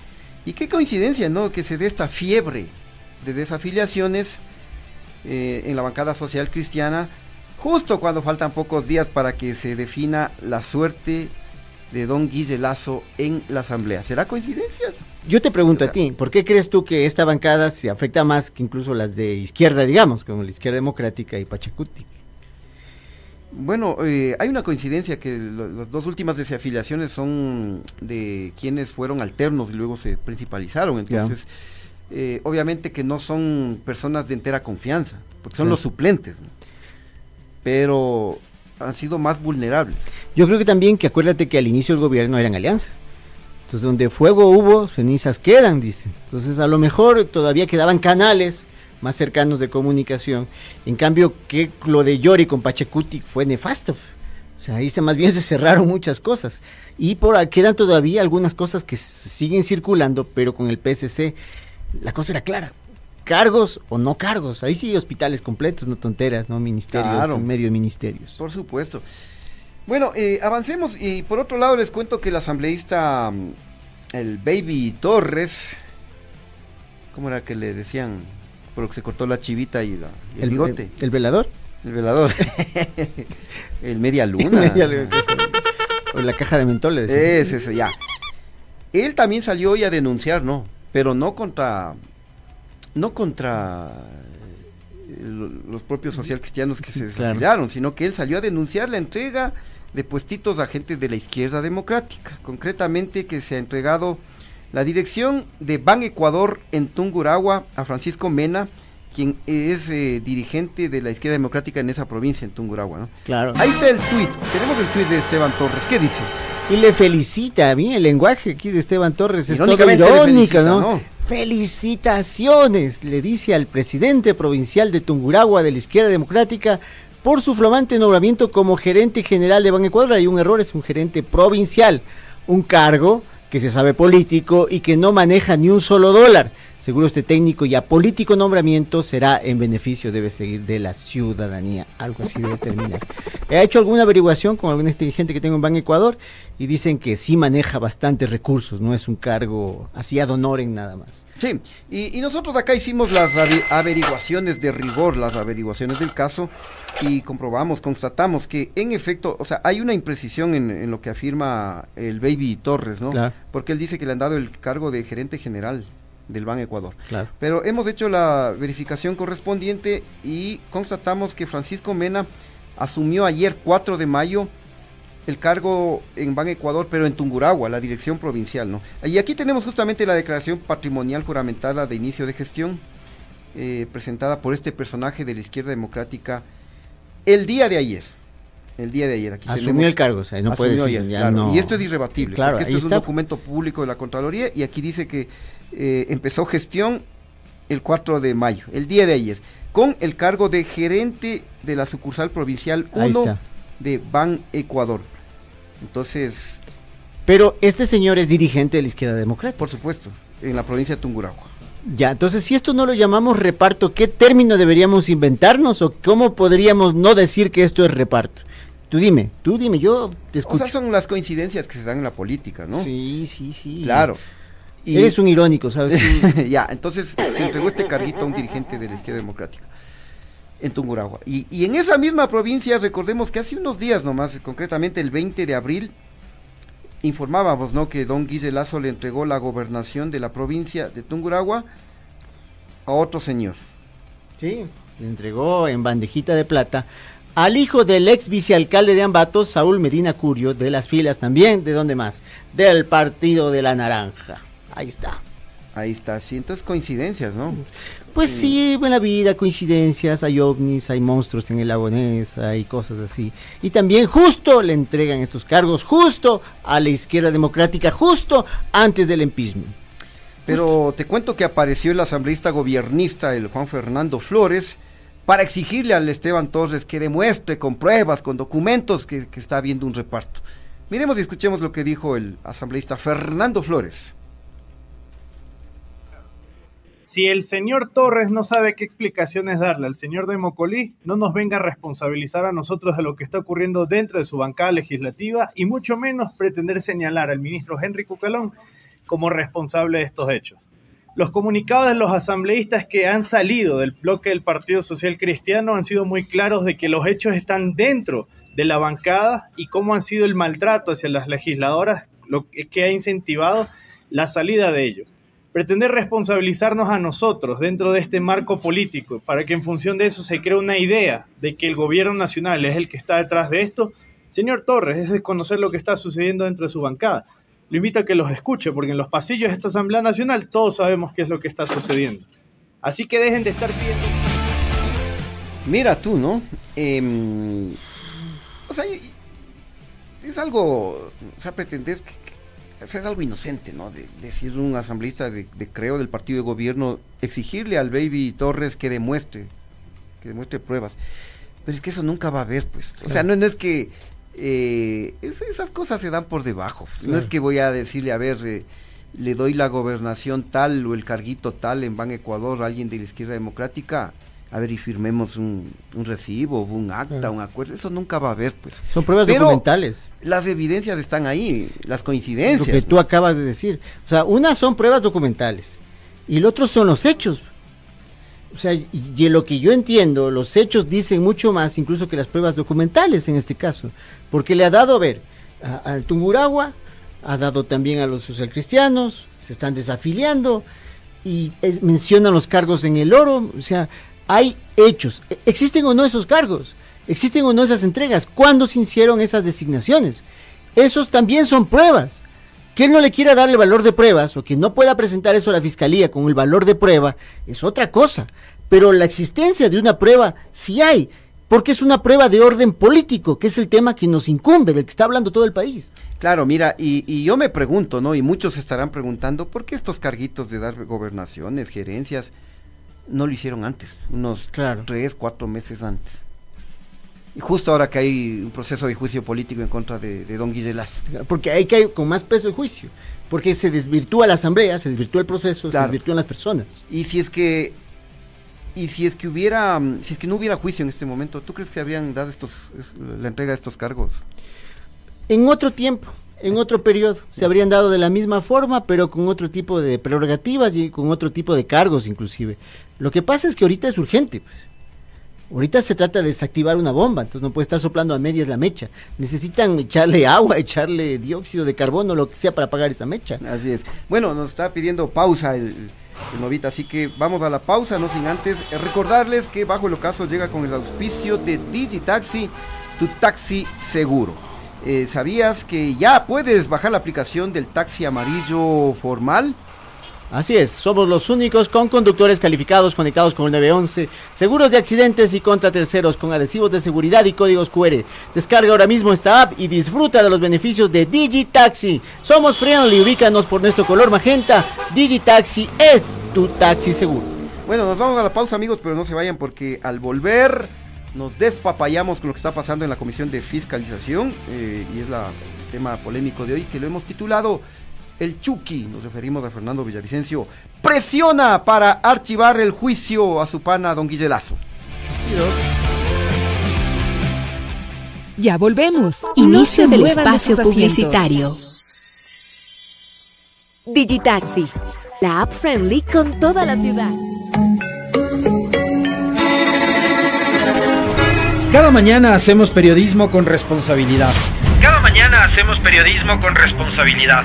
y qué coincidencia, ¿no? Que se dé esta fiebre de desafiliaciones eh, en la bancada social cristiana, justo cuando faltan pocos días para que se defina la suerte de don Guille Lazo en la asamblea. ¿Será coincidencia? Yo te pregunto O sea- a ti, ¿por qué crees tú que esta bancada se afecta más que incluso las de izquierda, digamos, como la izquierda democrática y Pachacuti? Bueno, eh, hay una coincidencia que lo- las dos últimas desafiliaciones son de quienes fueron alternos y luego se principalizaron. Entonces, eh, obviamente que no son personas de entera confianza, porque son los suplentes, ¿no? pero han sido más vulnerables. Yo creo que también que acuérdate que al inicio del gobierno eran alianza. Entonces, donde fuego hubo, cenizas quedan, dice. Entonces, a lo mejor todavía quedaban canales más cercanos de comunicación. En cambio, que lo de Yori con Pachacuti fue nefasto. O sea, ahí se, más bien se cerraron muchas cosas. Y por quedan todavía algunas cosas que siguen circulando, pero con el PSC la cosa era clara. Cargos o no cargos. Ahí sí, hospitales completos, no tonteras, no ministerios, Claro. medio ministerios. Por supuesto. Bueno, eh, avancemos y por otro lado les cuento que el asambleísta, mm, el Baby Torres, ¿cómo era que le decían? Porque se cortó la chivita y, la- y el, bigote. El, el velador. El velador. el media luna. Media luna. O la caja de mentol le decían. Es ese, ya. Él también salió hoy a denunciar, ¿no? Pero no contra. No contra eh, lo- los propios social cristianos que se claro. sino que él salió a denunciar la entrega de puestitos a gente de la izquierda democrática. Concretamente que se ha entregado la dirección de Ban Ecuador en Tunguragua a Francisco Mena, quien es eh, dirigente de la izquierda democrática en esa provincia, en Tunguragua, ¿no? Claro. Ahí está el tuit. Tenemos el tuit de Esteban Torres. ¿Qué dice? Y le felicita, mí el lenguaje aquí de Esteban Torres es. ¿no? Felicitaciones, le dice al presidente provincial de Tunguragua de la izquierda democrática por su flamante nombramiento como gerente general de Ban Ecuador. Hay un error, es un gerente provincial, un cargo que se sabe político y que no maneja ni un solo dólar. Seguro este técnico y apolítico nombramiento será en beneficio, debe seguir, de la ciudadanía. Algo así debe terminar. He hecho alguna averiguación con algún dirigente que tengo en Ban Ecuador y dicen que sí maneja bastantes recursos, no es un cargo así ad honorem nada más. Sí, y, y nosotros acá hicimos las ave- averiguaciones de rigor, las averiguaciones del caso, y comprobamos, constatamos que en efecto, o sea, hay una imprecisión en, en lo que afirma el Baby Torres, ¿no? Claro. Porque él dice que le han dado el cargo de gerente general del Ban Ecuador. Claro. Pero hemos hecho la verificación correspondiente y constatamos que Francisco Mena asumió ayer 4 de mayo el cargo en Ban Ecuador, pero en Tunguragua, la dirección provincial, ¿no? Y aquí tenemos justamente la declaración patrimonial juramentada de inicio de gestión, eh, presentada por este personaje de la izquierda democrática el día de ayer. El día de ayer. Aquí Asumió tenemos- el cargo, o sea, no puede asumió decir, ayer, claro. no- Y esto es irrebatible, Claro, porque esto es está. un documento público de la Contraloría y aquí dice que eh, empezó gestión el 4 de mayo, el día de ayer, con el cargo de gerente de la sucursal provincial Ahí 1 está. de Ban Ecuador. Entonces, Pero este señor es dirigente de la izquierda democrática. por supuesto, en la provincia de Tungurahua. Ya, entonces si esto no lo llamamos reparto, ¿qué término deberíamos inventarnos o cómo podríamos no decir que esto es reparto? Tú dime, tú dime, yo te O escucho. sea, son las coincidencias que se dan en la política, ¿no? Sí, sí, sí. Claro. Y- Eres un irónico, ¿sabes? Ya, entonces se entregó este carguito a un dirigente de la izquierda democrática en Tungurahua. Y, y en esa misma provincia, recordemos que hace unos días nomás, concretamente el 20 de abril, informábamos, ¿no? Que don Guille Lazo le entregó la gobernación de la provincia de Tungurahua a otro señor. Sí, le entregó en bandejita de plata al hijo del ex vicealcalde de Ambato, Saúl Medina Curio, de las filas también, ¿de dónde más? Del Partido de la Naranja. Ahí está. Ahí está, sí, entonces coincidencias, ¿no? Pues sí, en la vida, coincidencias, hay ovnis, hay monstruos en el lago Ness, hay cosas así. Y también justo le entregan estos cargos, justo a la izquierda democrática, justo antes del impeachment. Pero te cuento que apareció el asambleísta gobiernista, el Juan Fernando Flores, para exigirle al Esteban Torres que demuestre con pruebas, con documentos, que, que está habiendo un reparto. Miremos y escuchemos lo que dijo el asambleísta Fernando Flores. Si el señor Torres no sabe qué explicaciones darle al señor de Mocolí, no nos venga a responsabilizar a nosotros de lo que está ocurriendo dentro de su bancada legislativa y mucho menos pretender señalar al ministro Henry Cucalón como responsable de estos hechos. Los comunicados de los asambleístas que han salido del bloque del Partido Social Cristiano han sido muy claros de que los hechos están dentro de la bancada y cómo han sido el maltrato hacia las legisladoras, lo que ha incentivado la salida de ellos pretender responsabilizarnos a nosotros dentro de este marco político para que en función de eso se cree una idea de que el gobierno nacional es el que está detrás de esto, señor Torres, es desconocer lo que está sucediendo dentro de su bancada. Lo invito a que los escuche, porque en los pasillos de esta Asamblea Nacional todos sabemos qué es lo que está sucediendo. Así que dejen de estar pidiendo... Mira tú, ¿no? Em, o sea, es algo, o sea, pretender que, es algo inocente, ¿no? De, decir un asambleísta de, de creo del partido de gobierno, exigirle al Baby Torres que demuestre, que demuestre pruebas. Pero es que eso nunca va a haber, pues. O sea, no, no es que eh, es- esas cosas se dan por debajo. No es que voy a decirle, a ver, eh, le doy la gobernación tal o el carguito tal en Ban Ecuador a alguien de la izquierda democrática. A ver, y firmemos un, un recibo, un acta, un acuerdo. Eso nunca va a haber, pues. Son pruebas Pero documentales. Las evidencias están ahí, las Lo coincidencias. que tú acabas de decir. O sea, unas son pruebas documentales y el otro son los hechos. O sea, y, lo que yo entiendo, los hechos dicen mucho más incluso que las pruebas documentales en este caso. Porque le ha dado, a ver, al Tunguragua, ha dado también a los socialcristianos, se están desafiliando y es- mencionan los cargos en el oro. O sea, hay hechos. ¿E- ¿Existen o no esos cargos? ¿Existen o no esas entregas? ¿Cuándo se hicieron esas designaciones? Esos también son pruebas. Que él no le quiera darle valor de pruebas o que no pueda presentar eso a la fiscalía con el valor de prueba es otra cosa. Pero la existencia de una prueba sí hay, porque es una prueba de orden político, que es el tema que nos incumbe, del que está hablando todo el país. Claro, mira, y, y yo me pregunto, ¿no? Y muchos estarán preguntando, ¿por qué estos carguitos de dar gobernaciones, gerencias, no lo hicieron antes? Unos tres, cuatro meses antes. Y justo ahora que hay un proceso de juicio político en contra de, de don Guille Lazo. Porque hay que hay con más peso el juicio, porque se desvirtúa la asamblea, se desvirtúa el proceso, se Claro. desvirtúan las personas. Y si es que y si es que hubiera si es que no hubiera juicio en este momento, ¿tú crees que habrían dado estos es- la entrega de estos cargos? En otro tiempo, en otro periodo, se habrían dado de la misma forma, pero con otro tipo de prerrogativas y con otro tipo de cargos inclusive. Lo que pasa es que ahorita es urgente. pues. Ahorita se trata de desactivar una bomba, entonces no puede estar soplando a medias la mecha. Necesitan echarle agua, echarle dióxido de carbono, lo que sea para apagar esa mecha. Así es. Bueno, nos está pidiendo pausa el, Novita, así que vamos a la pausa, no sin antes eh, recordarles que Bajo el Ocaso llega con el auspicio de Digitaxi, tu taxi seguro. Eh, ¿Sabías que ya puedes bajar la aplicación del taxi amarillo formal? Así es, somos los únicos con conductores calificados conectados con el 911, seguros de accidentes y contra terceros con adhesivos de seguridad y códigos QR. Descarga ahora mismo esta app y disfruta de los beneficios de Digitaxi. Somos friendly, ubícanos por nuestro color magenta. Digitaxi es tu taxi seguro. Bueno, nos vamos a la pausa amigos, pero no se vayan porque al volver nos despapayamos con lo que está pasando en la Comisión de Fiscalización eh, y es el tema polémico de hoy que lo hemos titulado el Chucky, nos referimos a Fernando Villavicencio, presiona para archivar el juicio a su pana Don Guillelazo. Ya volvemos. Inicio del espacio publicitario. Digitaxi, la app friendly con toda la ciudad. Cada mañana hacemos periodismo con responsabilidad. Cada mañana hacemos periodismo con responsabilidad.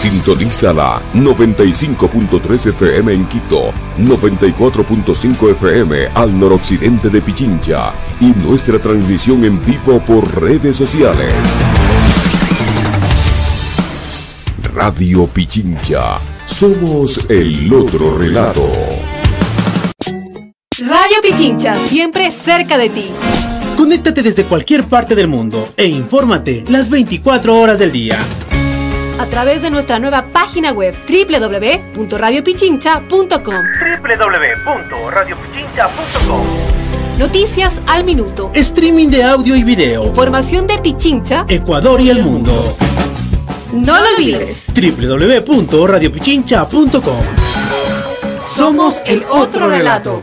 Sintonízala 95.3 FM en Quito, 94.5 FM al noroccidente de Pichincha y nuestra transmisión en vivo por redes sociales. Radio Pichincha, somos el otro relato. Radio Pichincha, siempre cerca de ti. Conéctate desde cualquier parte del mundo e infórmate las 24 horas del día a través de nuestra nueva página web www.radiopichincha.com. www.radiopichincha.com. Noticias al minuto. Streaming de audio y video. Información de Pichincha, Ecuador y el mundo. No lo olvides. www.radiopichincha.com. Somos el otro relato.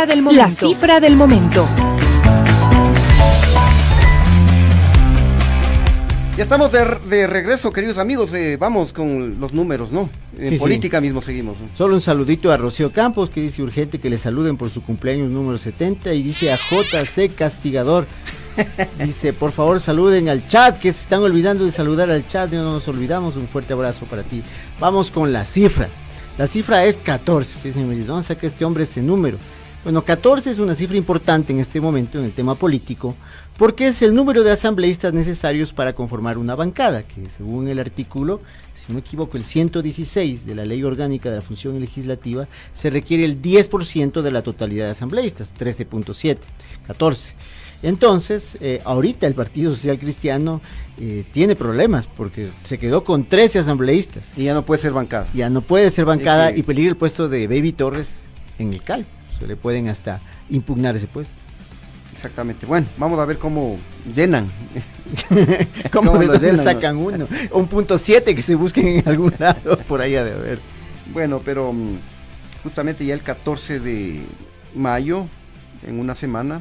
Cifra del momento. La cifra del momento. Ya estamos de, de regreso, queridos amigos. eh, vamos con los números, ¿no? En Sí, sí. política mismo seguimos. ¿no? Solo un saludito a Rocío Campos que dice urgente que le saluden por su cumpleaños número 70 y dice a JC Castigador. Dice, por favor saluden al chat, que se están olvidando de saludar al chat, no nos olvidamos, un fuerte abrazo para ti. Vamos con la cifra. La cifra es 14. Ustedes me dicen, ¿dónde saca este hombre este número? Bueno, 14 es una cifra importante en este momento en el tema político, porque es el número de asambleístas necesarios para conformar una bancada, que según el artículo, si no me equivoco, el 116 de la Ley Orgánica de la Función Legislativa, se requiere el 10% de la totalidad de asambleístas, 13.7, 14. Entonces, eh, ahorita el Partido Social Cristiano eh, tiene problemas porque se quedó con 13 asambleístas. Y ya no puede ser bancada. Ya no puede ser bancada Es que- y peligra el puesto de Baby Torres en el CAL. Se le pueden hasta impugnar ese puesto. Exactamente. Bueno, vamos a ver cómo llenan. ¿Cómo de lo dónde llenan, no? sacan uno? Un punto 7 que se busquen en algún lado por ahí ha de haber. Bueno, pero mm, justamente ya el 14 de mayo, en una semana,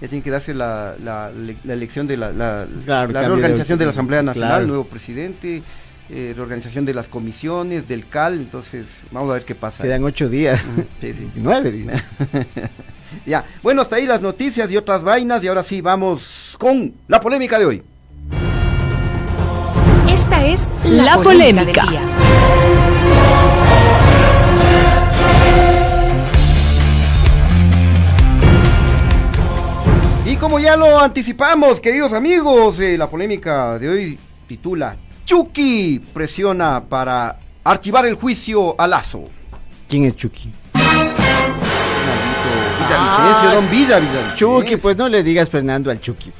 ya tiene que darse la, la, le- la elección de la, la, Claro, la cambio de- reorganización de la Asamblea Nacional, claro. nuevo presidente, eh, reorganización de las comisiones, del CAL, entonces vamos a ver qué pasa. Quedan ocho días. Sí, sí. Nueve días. Ya, bueno, hasta ahí las noticias y otras vainas y ahora sí vamos con la polémica de hoy. Esta es la, polémica, del día. Y como ya lo anticipamos, queridos amigos, eh, la polémica de hoy titula Chucky presiona para archivar el juicio a Lazo. ¿Quién es Chucky? Villavicencio, don Villa Villavicencio. Chucky, pues no le digas Fernando al Chucky.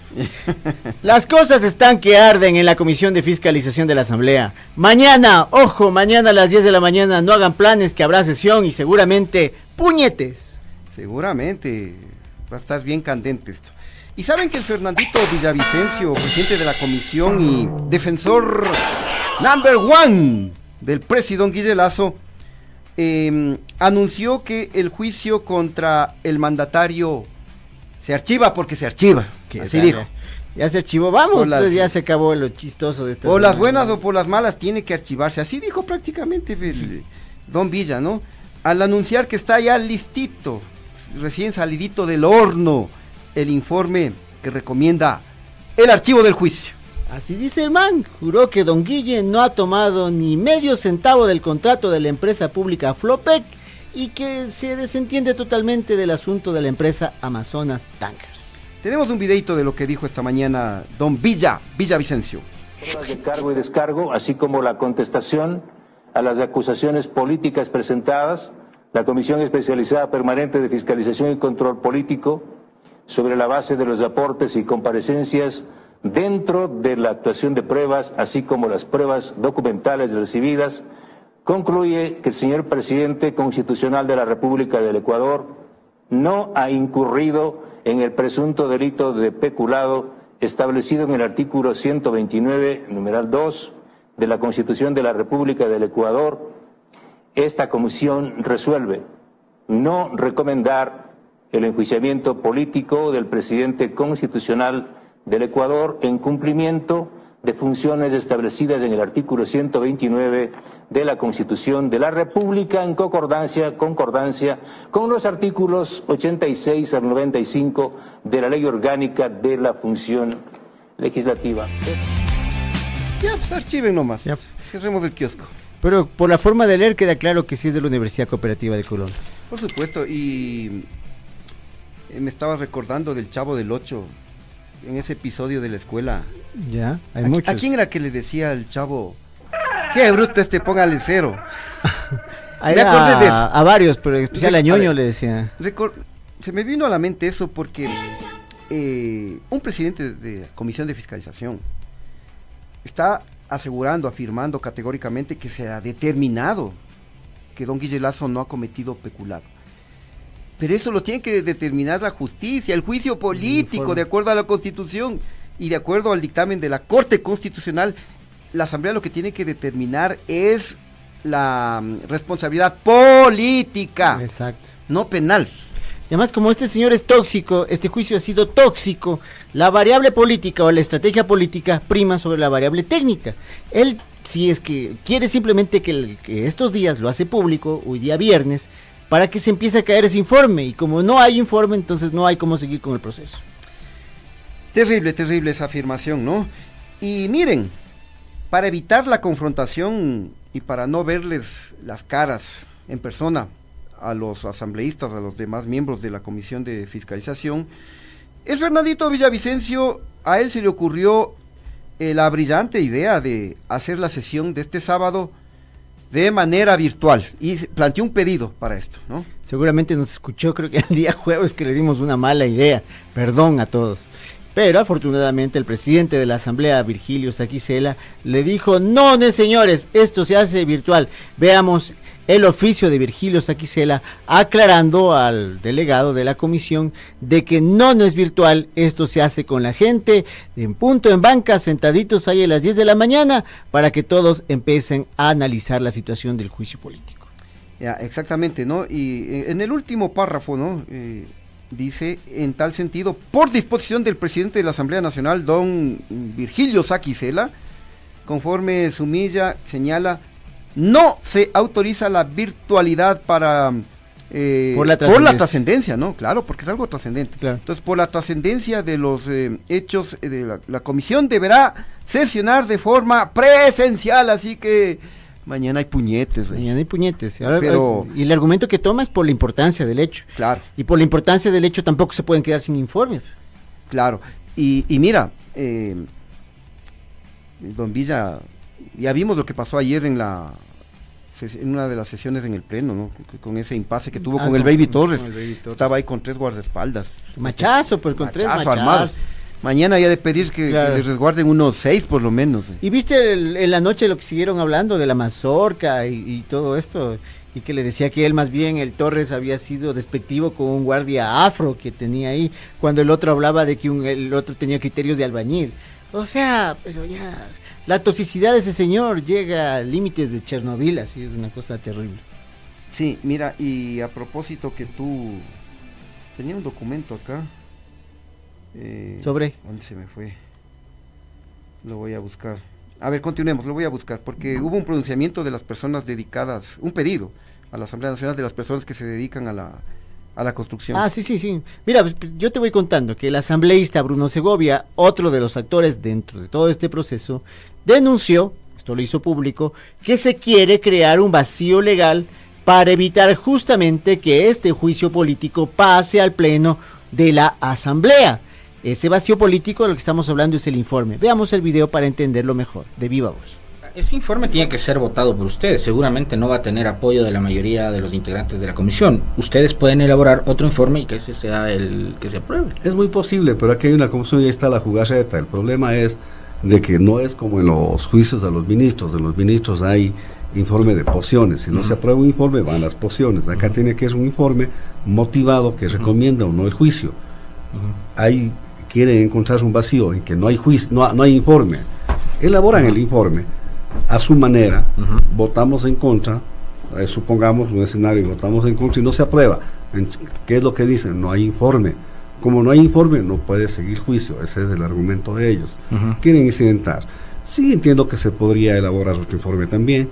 Las cosas están que arden en la Comisión de Fiscalización de la Asamblea. Mañana, ojo, mañana a las 10 de la mañana no hagan planes que habrá sesión y seguramente puñetes. Seguramente va a estar bien candente esto. Y saben que el Fernandito Villavicencio, presidente de la comisión y defensor number one del presidente Guille Lazo, eh, anunció que el juicio contra el mandatario se archiva porque se archiva. Así dijo. Ya se archivó, vamos, las, pues ya se acabó lo chistoso de esta. Por las buenas o por las malas tiene que archivarse. Así dijo prácticamente Don Villa, ¿no? Al anunciar que está ya listito, recién salidito del horno, el informe que recomienda el archivo del juicio. Así dice el man, juró que don Guille no ha tomado ni medio centavo del contrato de la empresa pública Flopec y que se desentiende totalmente del asunto de la empresa Amazonas Tankers. Tenemos un videito de lo que dijo esta mañana don Villa, Villa Vicencio. De cargo y descargo, así como la contestación a las acusaciones políticas presentadas, la Comisión Especializada Permanente de Fiscalización y Control Político, sobre la base de los aportes y comparecencias dentro de la actuación de pruebas, así como las pruebas documentales recibidas, concluye que el señor presidente constitucional de la República del Ecuador no ha incurrido en el presunto delito de peculado establecido en el artículo 129, numeral 2 de la Constitución de la República del Ecuador. Esta comisión resuelve no recomendar el enjuiciamiento político del presidente constitucional del Ecuador en cumplimiento de funciones establecidas en el artículo 129 de la Constitución de la República en concordancia, concordancia con los artículos 86 al 95 de la Ley Orgánica de la Función Legislativa. Ya, pues archiven nomás. Ya. Cerremos el kiosco. Pero por la forma de leer queda claro que sí es de la Universidad Cooperativa de Colón. Por supuesto, y me estaba recordando del Chavo del Ocho en ese episodio de la escuela. Ya, hay ¿A, muchos. ¿A quién era que le decía al chavo? Qué bruto este, póngale cero. me acordé de eso. A varios, pero en especial a Ñoño le decía. Se me vino a la mente eso porque eh, un presidente de comisión de fiscalización está asegurando, afirmando categóricamente que se ha determinado que don Guille Lazo no ha cometido peculado. Pero eso lo tiene que determinar la justicia, el juicio político, de acuerdo a la Constitución y de acuerdo al dictamen de la Corte Constitucional. La Asamblea lo que tiene que determinar es la mm, responsabilidad política. Exacto. No penal. Y además, como este señor es tóxico, este juicio ha sido tóxico, la variable política o la estrategia política prima sobre la variable técnica. Él, si es que quiere simplemente que, que estos días lo hace público, hoy día viernes, para que se empiece a caer ese informe. Y como no hay informe, entonces no hay cómo seguir con el proceso. Terrible, terrible esa afirmación, ¿no? Y miren, para evitar la confrontación y para no verles las caras en persona a los asambleístas, a los demás miembros de la Comisión de Fiscalización, el Fernandito Villavicencio, a él se le ocurrió eh, la brillante idea de hacer la sesión de este sábado de manera virtual y planteó un pedido para esto, ¿no? Seguramente nos escuchó, creo que el día jueves que le dimos una mala idea, perdón a todos. Pero afortunadamente el presidente de la Asamblea, Virgilio Saquicela, le dijo, no, no señores, esto se hace virtual. Veamos el oficio de Virgilio Saquicela aclarando al delegado de la comisión de que no, no es virtual, esto se hace con la gente en punto en banca, sentaditos ahí a las 10 de la mañana, para que todos empiecen a analizar la situación del juicio político. Ya, exactamente, ¿no? Y eh, en el último párrafo, ¿no? Eh, dice, en tal sentido, por disposición del presidente de la Asamblea Nacional, don Virgilio Saquicela, conforme Sumilla señala, no se autoriza la virtualidad para eh, Por la por la trascendencia. ¿no? Claro, porque es algo trascendente. Entonces, por la trascendencia de los eh, hechos, eh, de la, la comisión deberá sesionar de forma presencial, así que mañana hay puñetes. Mañana hay puñetes. Ahora, Pero- y el argumento que toma es por la importancia del hecho. Claro. Y por la importancia del hecho tampoco se pueden quedar sin informes. Claro. Y, y mira, eh, don Villa, ya vimos lo que pasó ayer en la en una de las sesiones en el pleno, ¿no? Con- ese impasse que tuvo Ah, con el Baby con Torres. el Baby Torres. Estaba ahí con tres guardaespaldas. Machazo, pues con tres Machazo machazos. armados. Mañana ya de pedir que, que Claro. les resguarden unos seis por lo menos. eh. Y viste el- en la noche lo que siguieron hablando de la mazorca y, y todo esto, y que le decía que él más bien, el Torres, había sido despectivo con un guardia afro que tenía ahí, cuando el otro hablaba de que un- el otro tenía criterios de albañil. O sea, pero ya, la toxicidad de ese señor llega a límites de Chernobyl, así es una cosa terrible. Sí, mira, y a propósito que tú... Tenía un documento acá. eh, ¿Sobre? ¿Dónde se me fue? Lo voy a buscar. A ver, continuemos, lo voy a buscar, porque hubo un pronunciamiento de las personas dedicadas, un pedido a la Asamblea Nacional de las personas que se dedican a la, a la construcción. Ah, sí, sí, sí. Mira, pues, yo te voy contando que el asambleísta Bruno Segovia, otro de los actores dentro de todo este proceso, denunció, esto lo hizo público, que se quiere crear un vacío legal para evitar justamente que este juicio político pase al pleno de la asamblea. Ese vacío político de lo que estamos hablando es el informe. Veamos el video para entenderlo mejor, de viva voz. Ese informe tiene que ser votado por ustedes. Seguramente no va a tener apoyo de la mayoría de los integrantes de la comisión. Ustedes pueden elaborar otro informe y que ese sea el que se apruebe. Es muy posible, pero aquí hay una confusión y ahí está la jugaceta. El problema es de que no es como en los juicios a los ministros. En los ministros hay informe de pociones. Si no se aprueba un informe, van las pociones. Acá tiene que ser un informe motivado que recomienda o no el juicio. Ahí quieren encontrarse un vacío en que no hay juicio, no, no hay informe. Elaboran el informe a su manera, votamos en contra, eh, supongamos un escenario y votamos en contra y no se aprueba. ¿Qué es lo que dicen? No hay informe. Como no hay informe, no puede seguir juicio. Ese es el argumento de ellos. Quieren incidentar. Sí entiendo que se podría elaborar otro informe también,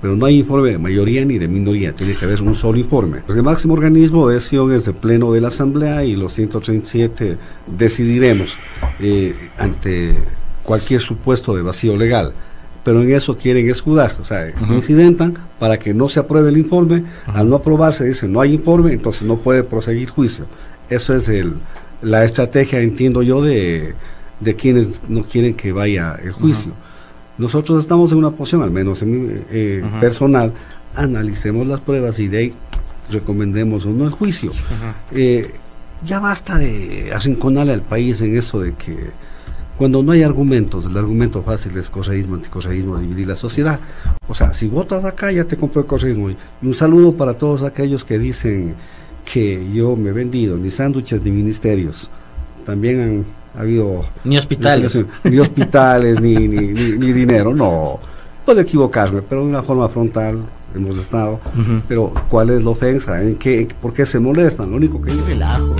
pero no hay informe de mayoría ni de minoría. Tiene que haber un solo informe. Porque el máximo organismo de decisión es el Pleno de la Asamblea y los 137 decidiremos eh, ante cualquier supuesto de vacío legal. Pero en eso quieren escudarse, o sea, incidentan para que no se apruebe el informe. Al no aprobarse, dicen no hay informe, entonces no puede proseguir juicio. Eso es el, la estrategia, entiendo yo, de, de quienes no quieren que vaya el juicio. Nosotros estamos en una posición, al menos en mi, eh, personal, analicemos las pruebas y de ahí recomendemos o no el juicio. Eh, ya basta de arrinconarle al país en eso de que cuando no hay argumentos, el argumento fácil es correísmo, anticorreísmo, dividir la sociedad. O sea, si votas acá ya te compró el correísmo. Y un saludo para todos aquellos que dicen que yo me he vendido, ni sándwiches ni ministerios. También han habido... Ni hospitales. Ni hospitales, ni, ni, ni- dinero, no. Puedo equivocarme, pero de una forma frontal hemos estado. Pero ¿cuál es la ofensa? ¿En qué, ¿Por qué se molestan? Lo único que relajo.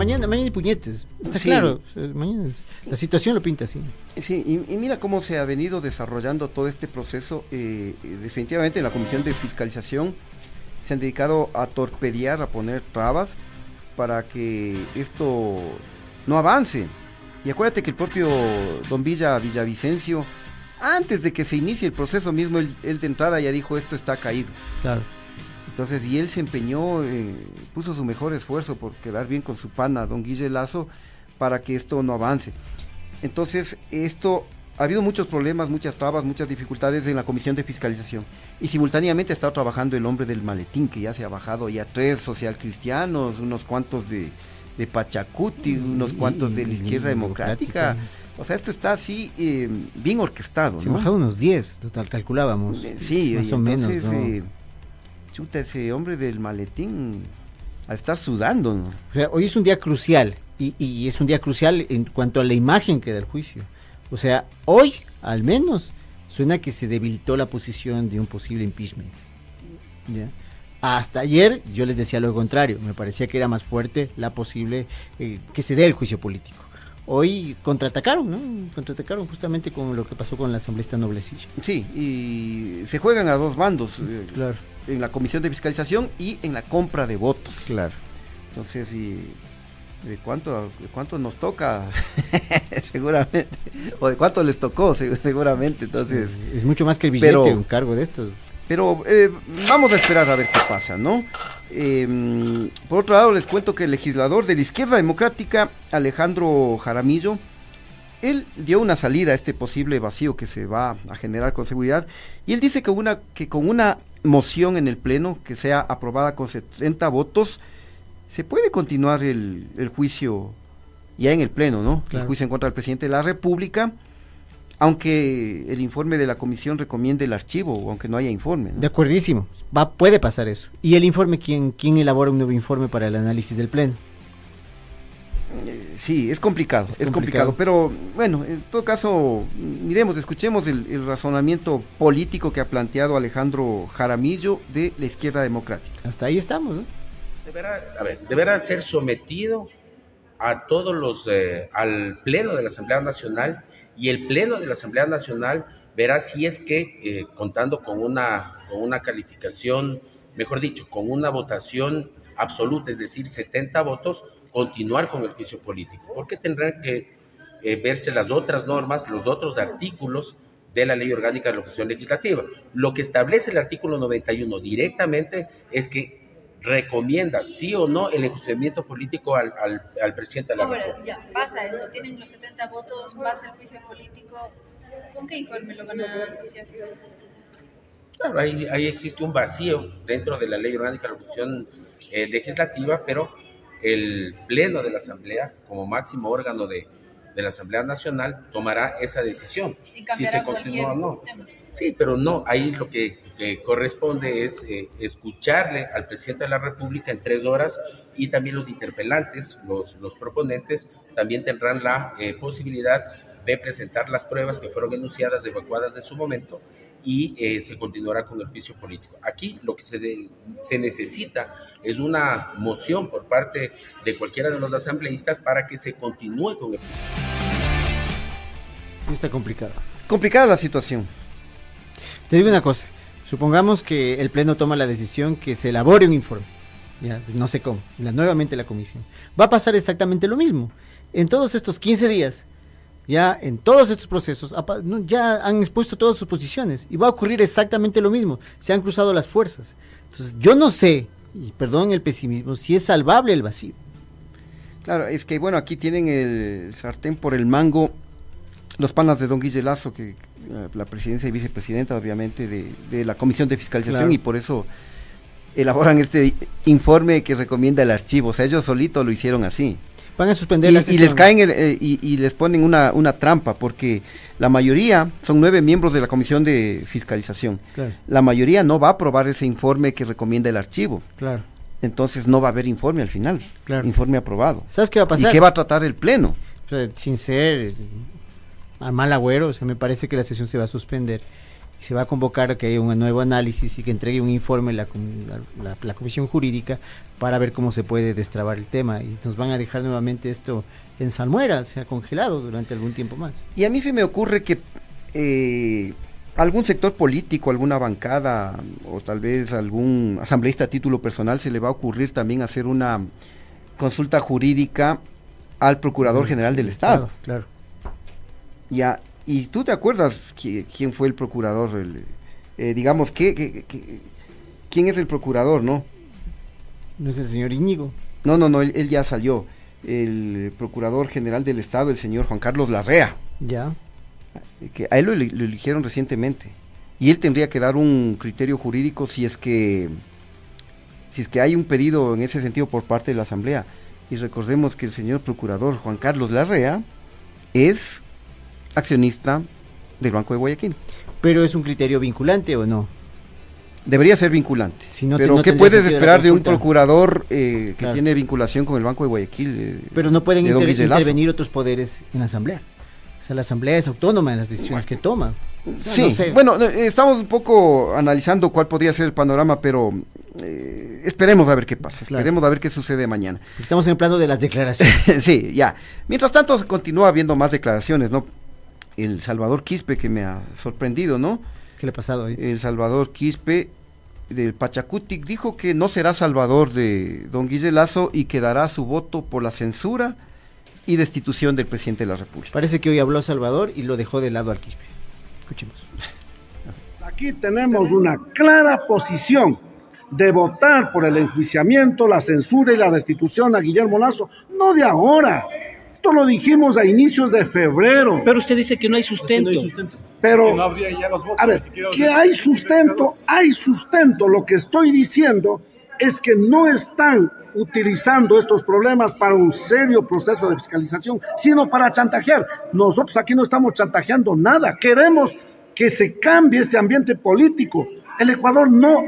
Mañana, mañana hay puñetes. Está Sí. claro. mañana la situación lo pinta así. Sí, y, y mira cómo se ha venido desarrollando todo este proceso. eh, eh, definitivamente en la Comisión de Fiscalización se han dedicado a torpedear, a poner trabas para que esto no avance. Y acuérdate que el propio don Villa Villavicencio, antes de que se inicie el proceso mismo, él, él de entrada ya dijo esto está caído. Claro. Entonces, y él se empeñó, eh, puso su mejor esfuerzo por quedar bien con su pana, don Guille Lazo, para que esto no avance. Entonces, esto, ha habido muchos problemas, muchas trabas, muchas dificultades en la comisión de fiscalización. Y simultáneamente ha estado trabajando el hombre del maletín, que ya se ha bajado ya tres social cristianos, unos cuantos de, de Pachacuti, unos cuantos de la izquierda democrática. O sea, esto está así eh, bien orquestado. Se ¿no? bajado unos 10, total, calculábamos. Sí, más o menos. entonces, ¿no? eh, chuta, ese hombre del maletín a estar sudando, ¿no? O sea, hoy es un día crucial y, y es un día crucial en cuanto a la imagen que da el juicio. O sea, hoy, al menos, suena que se debilitó la posición de un posible impeachment. ¿ya? Hasta ayer yo les decía lo contrario, me parecía que era más fuerte la posible eh, que se dé el juicio político. Hoy contraatacaron, ¿no? Contraatacaron justamente con lo que pasó con la asambleísta Noblecilla. Sí, y se juegan a dos bandos. eh, Claro. En la comisión de fiscalización y en la compra de votos. Claro. Entonces, y de cuánto, de cuánto nos toca, seguramente, o de cuánto les tocó, seguramente. Entonces, es, es mucho más que el billete, pero- un cargo de estos. pero eh, vamos a esperar a ver qué pasa, ¿no? Eh, por otro lado, les cuento que el legislador de la izquierda democrática, Alejandro Jaramillo, él dio una salida a este posible vacío que se va a generar con seguridad y él dice que, una, que con una moción en el Pleno que sea aprobada con 70 votos, se puede continuar el, el juicio ya en el Pleno, ¿no? Claro. El juicio en contra del presidente de la República, aunque el informe de la comisión recomiende el archivo, aunque no haya informe. ¿no? De acuerdísimo. Va, puede pasar eso. ¿Y el informe quién, quién elabora un nuevo informe para el análisis del pleno? Eh, Sí, es complicado, es, Es complicado. complicado. pero bueno, en todo caso, miremos, escuchemos el, el razonamiento político que ha planteado Alejandro Jaramillo de la izquierda democrática. Hasta ahí estamos, ¿no? deberá, a ver, deberá ser sometido a todos los, eh, al Pleno de la Asamblea Nacional y el Pleno de la Asamblea Nacional verá si es que, eh, contando con una, con una calificación, mejor dicho, con una votación absoluta, es decir, 70 votos, continuar con el juicio político, porque tendrán que eh, verse las otras normas, los otros artículos de la Ley Orgánica de la Oposición Legislativa. Lo que establece el artículo 91 directamente es que recomienda sí o no el enjuiciamiento político al, al, al presidente de la Ahora, República. ya, pasa esto, tienen los 70 votos, pasa el juicio político, ¿con qué informe lo van a enjuiciar? Claro, ahí, ahí existe un vacío dentro de la Ley Orgánica de la Oposición eh, Legislativa, pero el Pleno de la Asamblea, como máximo órgano de, de la Asamblea Nacional, tomará esa decisión, si se continúa o no. tema. Sí, pero no, ahí lo que, que corresponde es eh, escucharle al presidente de la República en tres horas y también los interpelantes, los, los proponentes, también tendrán la eh, posibilidad de presentar las pruebas que fueron enunciadas, evacuadas en su momento y eh, se continuará con el juicio político. Aquí lo que se, de- se necesita es una moción por parte de cualquiera de los asambleístas para que se continúe con el juicio. Está complicado. Complicada la situación. Te digo una cosa. Supongamos que el Pleno toma la decisión que se elabore un informe. Ya, no sé cómo. la- nuevamente la comisión. Va a pasar exactamente lo mismo. En todos estos 15 días, ya en todos estos procesos, ya han expuesto todas sus posiciones. Y va a ocurrir exactamente lo mismo. Se han cruzado las fuerzas. Entonces, yo no sé, y perdón el pesimismo, si es salvable el vacío. Claro, es que bueno, aquí tienen el sartén por el mango los panas de Don Guille Lazo, que eh, la presidencia y vicepresidenta obviamente de, de la Comisión de Fiscalización Claro. y por eso elaboran este informe que recomienda el archivo. O sea, ellos solitos lo hicieron así. Van a suspender y, la y sesión. les caen el- eh, y, y les ponen una, una trampa porque la mayoría son nueve miembros de la comisión de fiscalización Claro. la mayoría no va a aprobar ese informe que recomienda el archivo Claro. entonces no va a haber informe al final Claro. informe aprobado ¿Sabes qué va a pasar? y qué va a tratar el pleno O sea, sin ser eh, a mal agüero, o sea, me parece que la sesión se va a suspender y se va a convocar a que haya un nuevo análisis y que entregue un informe la, la, comisión jurídica para ver cómo se puede destrabar el tema y nos van a dejar nuevamente esto en salmuera, o sea, congelado durante algún tiempo más. Y a mí se me ocurre que eh, algún sector político, alguna bancada o tal vez algún asambleísta a título personal se le va a ocurrir también hacer una consulta jurídica al Procurador General del Estado. Claro. Ya, y tú te acuerdas qui- quién fue el procurador, El, eh, digamos, ¿qué, qué- qué- quién es el procurador, no? No es el señor Íñigo. No, no, no, él, él ya salió. El Procurador General del Estado, el señor Juan Carlos Larrea. Ya. que a él lo, lo eligieron recientemente y él tendría que dar un criterio jurídico si es que si es que hay un pedido en ese sentido por parte de la asamblea y recordemos que el señor procurador Juan Carlos Larrea es accionista del Banco de Guayaquil Pero es un criterio vinculante o no? debería ser vinculante Si no te- pero no qué puedes esperar de un procurador eh, que Claro. tiene vinculación con el Banco de Guayaquil eh, Pero no pueden inter- intervenir otros poderes en la asamblea. O sea, la asamblea es autónoma en las decisiones que toma. O sea, Sí, no sé. bueno, eh, estamos un poco analizando cuál podría ser el panorama, pero eh, esperemos a ver qué pasa, Claro. esperemos a ver qué sucede mañana. Estamos en el plano de las declaraciones. sí, ya. Mientras tanto, continúa habiendo más declaraciones, ¿no? El Salvador Quispe, que me ha sorprendido, ¿no? ¿Qué le ha pasado hoy? El Salvador Quispe del Pachacutic dijo que no será salvador de don Guille Lazo y que dará su voto por la censura y destitución del presidente de la República. Parece que hoy habló Salvador y lo dejó de lado al Quispe. Escuchemos. Aquí tenemos una clara posición de votar por el enjuiciamiento, la censura y la destitución a Guillermo Lazo, no de ahora. Esto lo dijimos a inicios de febrero. Pero usted dice que no hay sustento. Pero, no habría ya los votos, a ver, que hay sustento, hay sustento. Lo que estoy diciendo es que no están utilizando estos problemas para un serio proceso de fiscalización, sino para chantajear. Nosotros aquí no estamos chantajeando nada. Queremos que se cambie este ambiente político. El Ecuador no,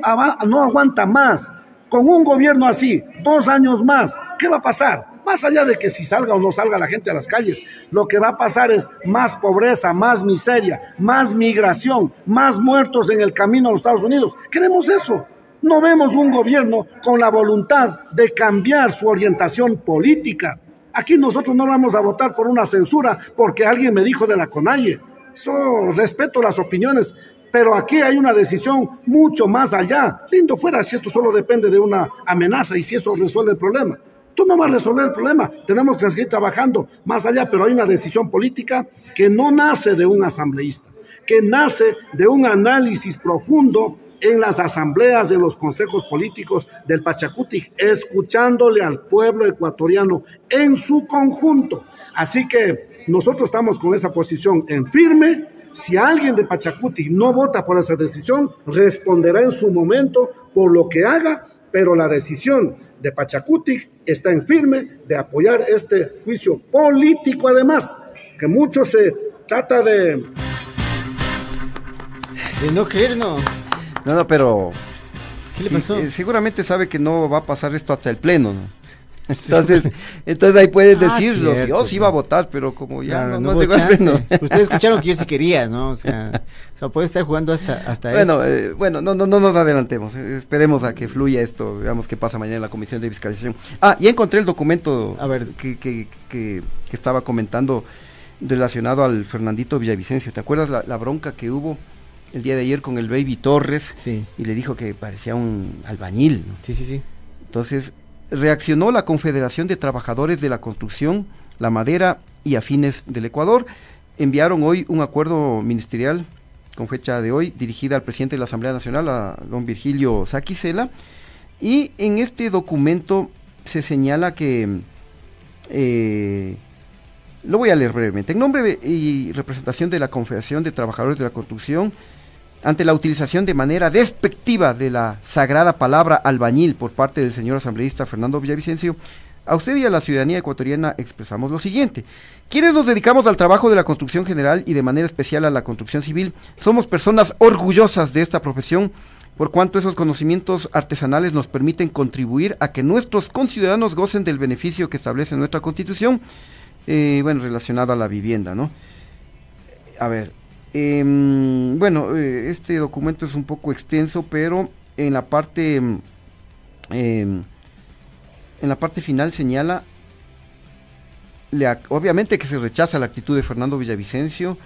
no aguanta más. Con un gobierno así, dos años más, ¿qué va a pasar? Más allá de que si salga o no salga la gente a las calles, lo que va a pasar es más pobreza, más miseria, más migración, más muertos en el camino a los Estados Unidos. Queremos eso. No vemos un gobierno con la voluntad de cambiar su orientación política. Aquí nosotros no vamos a votar por una censura porque alguien me dijo de la CONAIE. Eso respeto las opiniones, pero aquí hay una decisión mucho más allá. Lindo fuera si esto solo depende de una amenaza y si eso resuelve el problema. Tú no vas a resolver el problema. Tenemos que seguir trabajando más allá, pero hay una decisión política que no nace de un asambleísta, que nace de un análisis profundo en las asambleas de los consejos políticos del Pachacuti, escuchándole al pueblo ecuatoriano en su conjunto. Así que nosotros estamos con esa posición en firme. Si alguien de Pachacuti no vota por esa decisión, responderá en su momento por lo que haga, pero la decisión de Pachacuti está en firme de apoyar este juicio político además, que mucho se trata de... De no creer, no. No, no, pero... ¿Qué le sí, pasó? eh, seguramente sabe que no va a pasar esto hasta el pleno, ¿no? Entonces, entonces ahí puedes Ah, decirlo. cierto, yo sí iba a votar, pero como ya Claro, no, no no pleno. Ustedes escucharon que yo sí quería, ¿no? O sea, o sea, puede estar jugando hasta, hasta Bueno, eso. eh, bueno, no, no, no nos adelantemos. Esperemos a que fluya esto, veamos qué pasa mañana en la comisión de fiscalización. Ah, ya encontré el documento Que, que, que- que estaba comentando relacionado al Fernandito Villavicencio. ¿Te acuerdas la, la bronca que hubo el día de ayer con el Baby Torres? Sí. Y le dijo que parecía un albañil. ¿no? Sí, sí, sí. Entonces, reaccionó la Confederación de Trabajadores de la Construcción, la Madera y Afines del Ecuador. Enviaron hoy un acuerdo ministerial con fecha de hoy, dirigida al presidente de la Asamblea Nacional, a don Virgilio Saquicela. Y en este documento se señala que, eh, lo voy a leer brevemente, en nombre de, y representación de la Confederación de Trabajadores de la Construcción, ante la utilización de manera despectiva de la sagrada palabra albañil por parte del señor asambleísta Fernando Villavicencio, a usted y a la ciudadanía ecuatoriana expresamos lo siguiente. Quienes nos dedicamos al trabajo de la construcción general y de manera especial a la construcción civil, somos personas orgullosas de esta profesión, por cuanto esos conocimientos artesanales nos permiten contribuir a que nuestros conciudadanos gocen del beneficio que establece nuestra constitución, eh, bueno, relacionado a la vivienda, ¿no? A ver, em, bueno, eh, este documento es un poco extenso, pero en la parte, em, em, en la parte final señala, obviamente que se rechaza la actitud de Fernando Villavicencio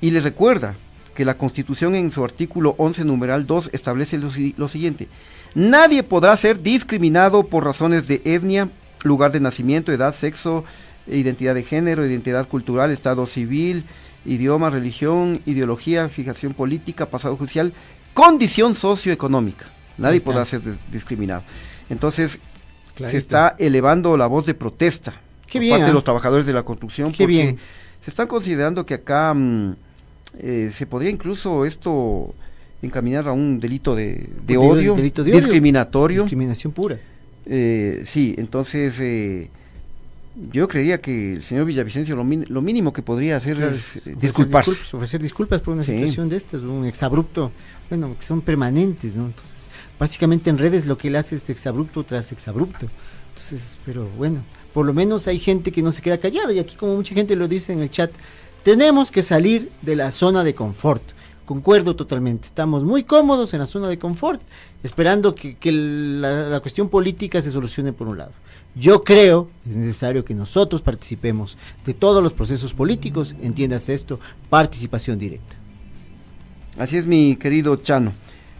y le recuerda que la Constitución en su artículo 11, numeral 2, establece lo siguiente. Nadie podrá ser discriminado por razones de etnia, lugar de nacimiento, edad, sexo, identidad de género, identidad cultural, estado civil, idioma, religión, ideología, fijación política, pasado judicial, condición socioeconómica. Nadie podrá ser discriminado. Entonces, Clarito. se está elevando la voz de protesta Qué por bien, parte de los trabajadores de la construcción Qué porque bien. se están considerando que acá mm, eh, se podría incluso esto encaminar a un delito de, de Delito- odio, delito de odio. discriminatorio. Discriminación pura. Eh, sí, entonces eh, yo creería que el señor Villavicencio lo, min- lo mínimo que podría hacer es eh, ofrecer disculparse. disculpas, ofrecer disculpas por una Sí. situación de estas, un exabrupto, bueno, que son permanentes, ¿no? Entonces, básicamente en redes lo que él hace es exabrupto tras exabrupto. Entonces, pero bueno, por lo menos hay gente que no se queda callada y aquí como mucha gente lo dice en el chat, tenemos que salir de la zona de confort. Concuerdo totalmente, estamos muy cómodos en la zona de confort, esperando que, que la, la cuestión política se solucione por un lado. Yo creo es necesario que nosotros participemos de todos los procesos políticos, entiendas esto, participación directa. Así es, mi querido Chano.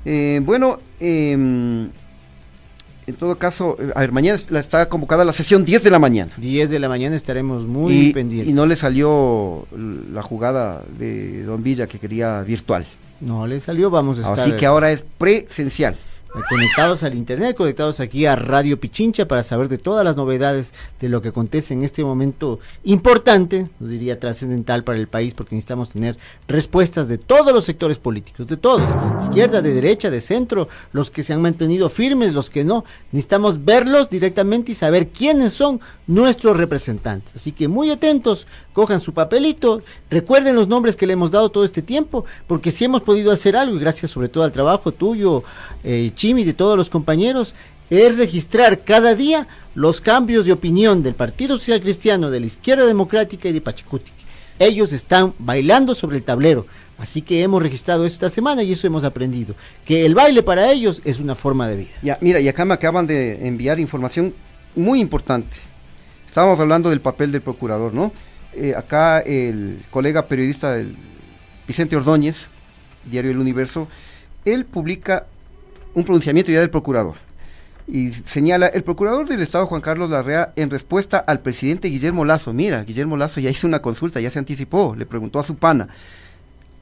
Eh, bueno, em, en todo caso, eh, a ver, mañana está convocada la sesión 10 de la mañana. 10 de la mañana estaremos muy y, pendientes. y no le salió la jugada de Don Villa que quería virtual. No le salió, vamos a estar. Así que ahora es presencial. Conectados al internet, conectados aquí a Radio Pichincha para saber de todas las novedades de lo que acontece en este momento importante, nos diría trascendental para el país, porque necesitamos tener respuestas de todos los sectores políticos, de todos, de izquierda, de derecha, de centro, los que se han mantenido firmes, los que no. Necesitamos verlos directamente y saber quiénes son nuestros representantes. Así que muy atentos, cojan su papelito, recuerden los nombres que le hemos dado todo este tiempo, porque si hemos podido hacer algo, y gracias sobre todo al trabajo tuyo, eh, Chimi, de todos los compañeros, es registrar cada día los cambios de opinión del Partido Social Cristiano, de la Izquierda Democrática y de Pachacuti. Ellos están bailando sobre el tablero. Así que hemos registrado esta semana y eso hemos aprendido. Que el baile para ellos es una forma de vida. Ya, mira, y acá me acaban de enviar información muy importante. Estábamos hablando del papel del procurador, ¿no? Eh, acá el colega periodista del Vicente Ordóñez, Diario El Universo, él publica un pronunciamiento ya del procurador. Y señala, el procurador del Estado Juan Carlos Larrea, en respuesta al presidente Guillermo Lazo, mira, Guillermo Lazo ya hizo una consulta, ya se anticipó, le preguntó a su pana,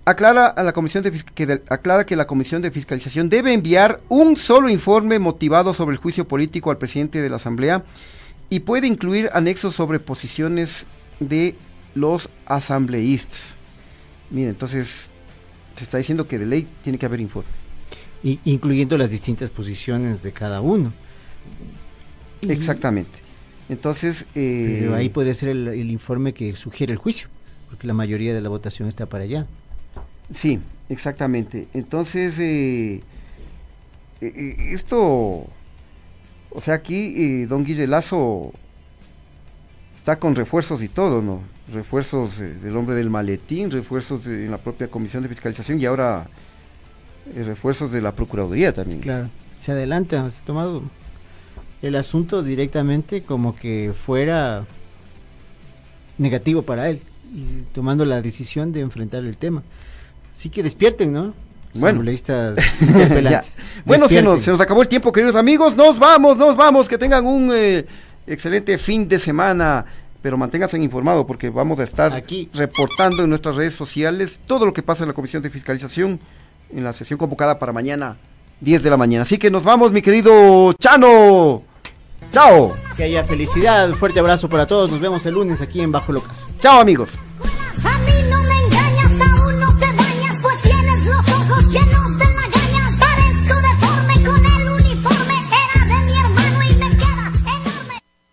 aclara a la comisión de que aclara que la comisión de fiscalización debe enviar un solo informe motivado sobre el juicio político al presidente de la asamblea y puede incluir anexos sobre posiciones de los asambleístas. Mira, entonces se está diciendo que de ley tiene que haber informe. I- incluyendo las distintas posiciones de cada uno. Exactamente. Entonces, eh, Pero ahí podría ser el, el informe que sugiere el juicio, porque la mayoría de la votación está para allá. Sí, exactamente. Entonces, eh, eh, eh, esto, o sea, aquí eh, don Guille Lazo está con refuerzos y todo, ¿no? Refuerzos eh, del hombre del maletín, refuerzos de- en la propia comisión de fiscalización y ahora eh, refuerzos de la Procuraduría también. Claro, se adelanta, se ha tomado el asunto directamente como que fuera negativo para él, y tomando la decisión de enfrentar el tema. Así que despierten, ¿no? Bueno. Bueno, se nos, se nos acabó el tiempo, queridos amigos. Nos vamos, nos vamos. Que tengan un eh, excelente fin de semana. Pero manténganse informados porque vamos a estar Aquí. reportando en nuestras redes sociales todo lo que pasa en la Comisión de Fiscalización en la sesión convocada para mañana, 10 de la mañana. Así que nos vamos, mi querido Chano. Chao. Que haya felicidad, fuerte abrazo para todos. Nos vemos el lunes aquí en Bajo Locas. Chao, amigos.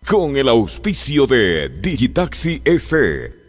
Con el auspicio de Digitaxi S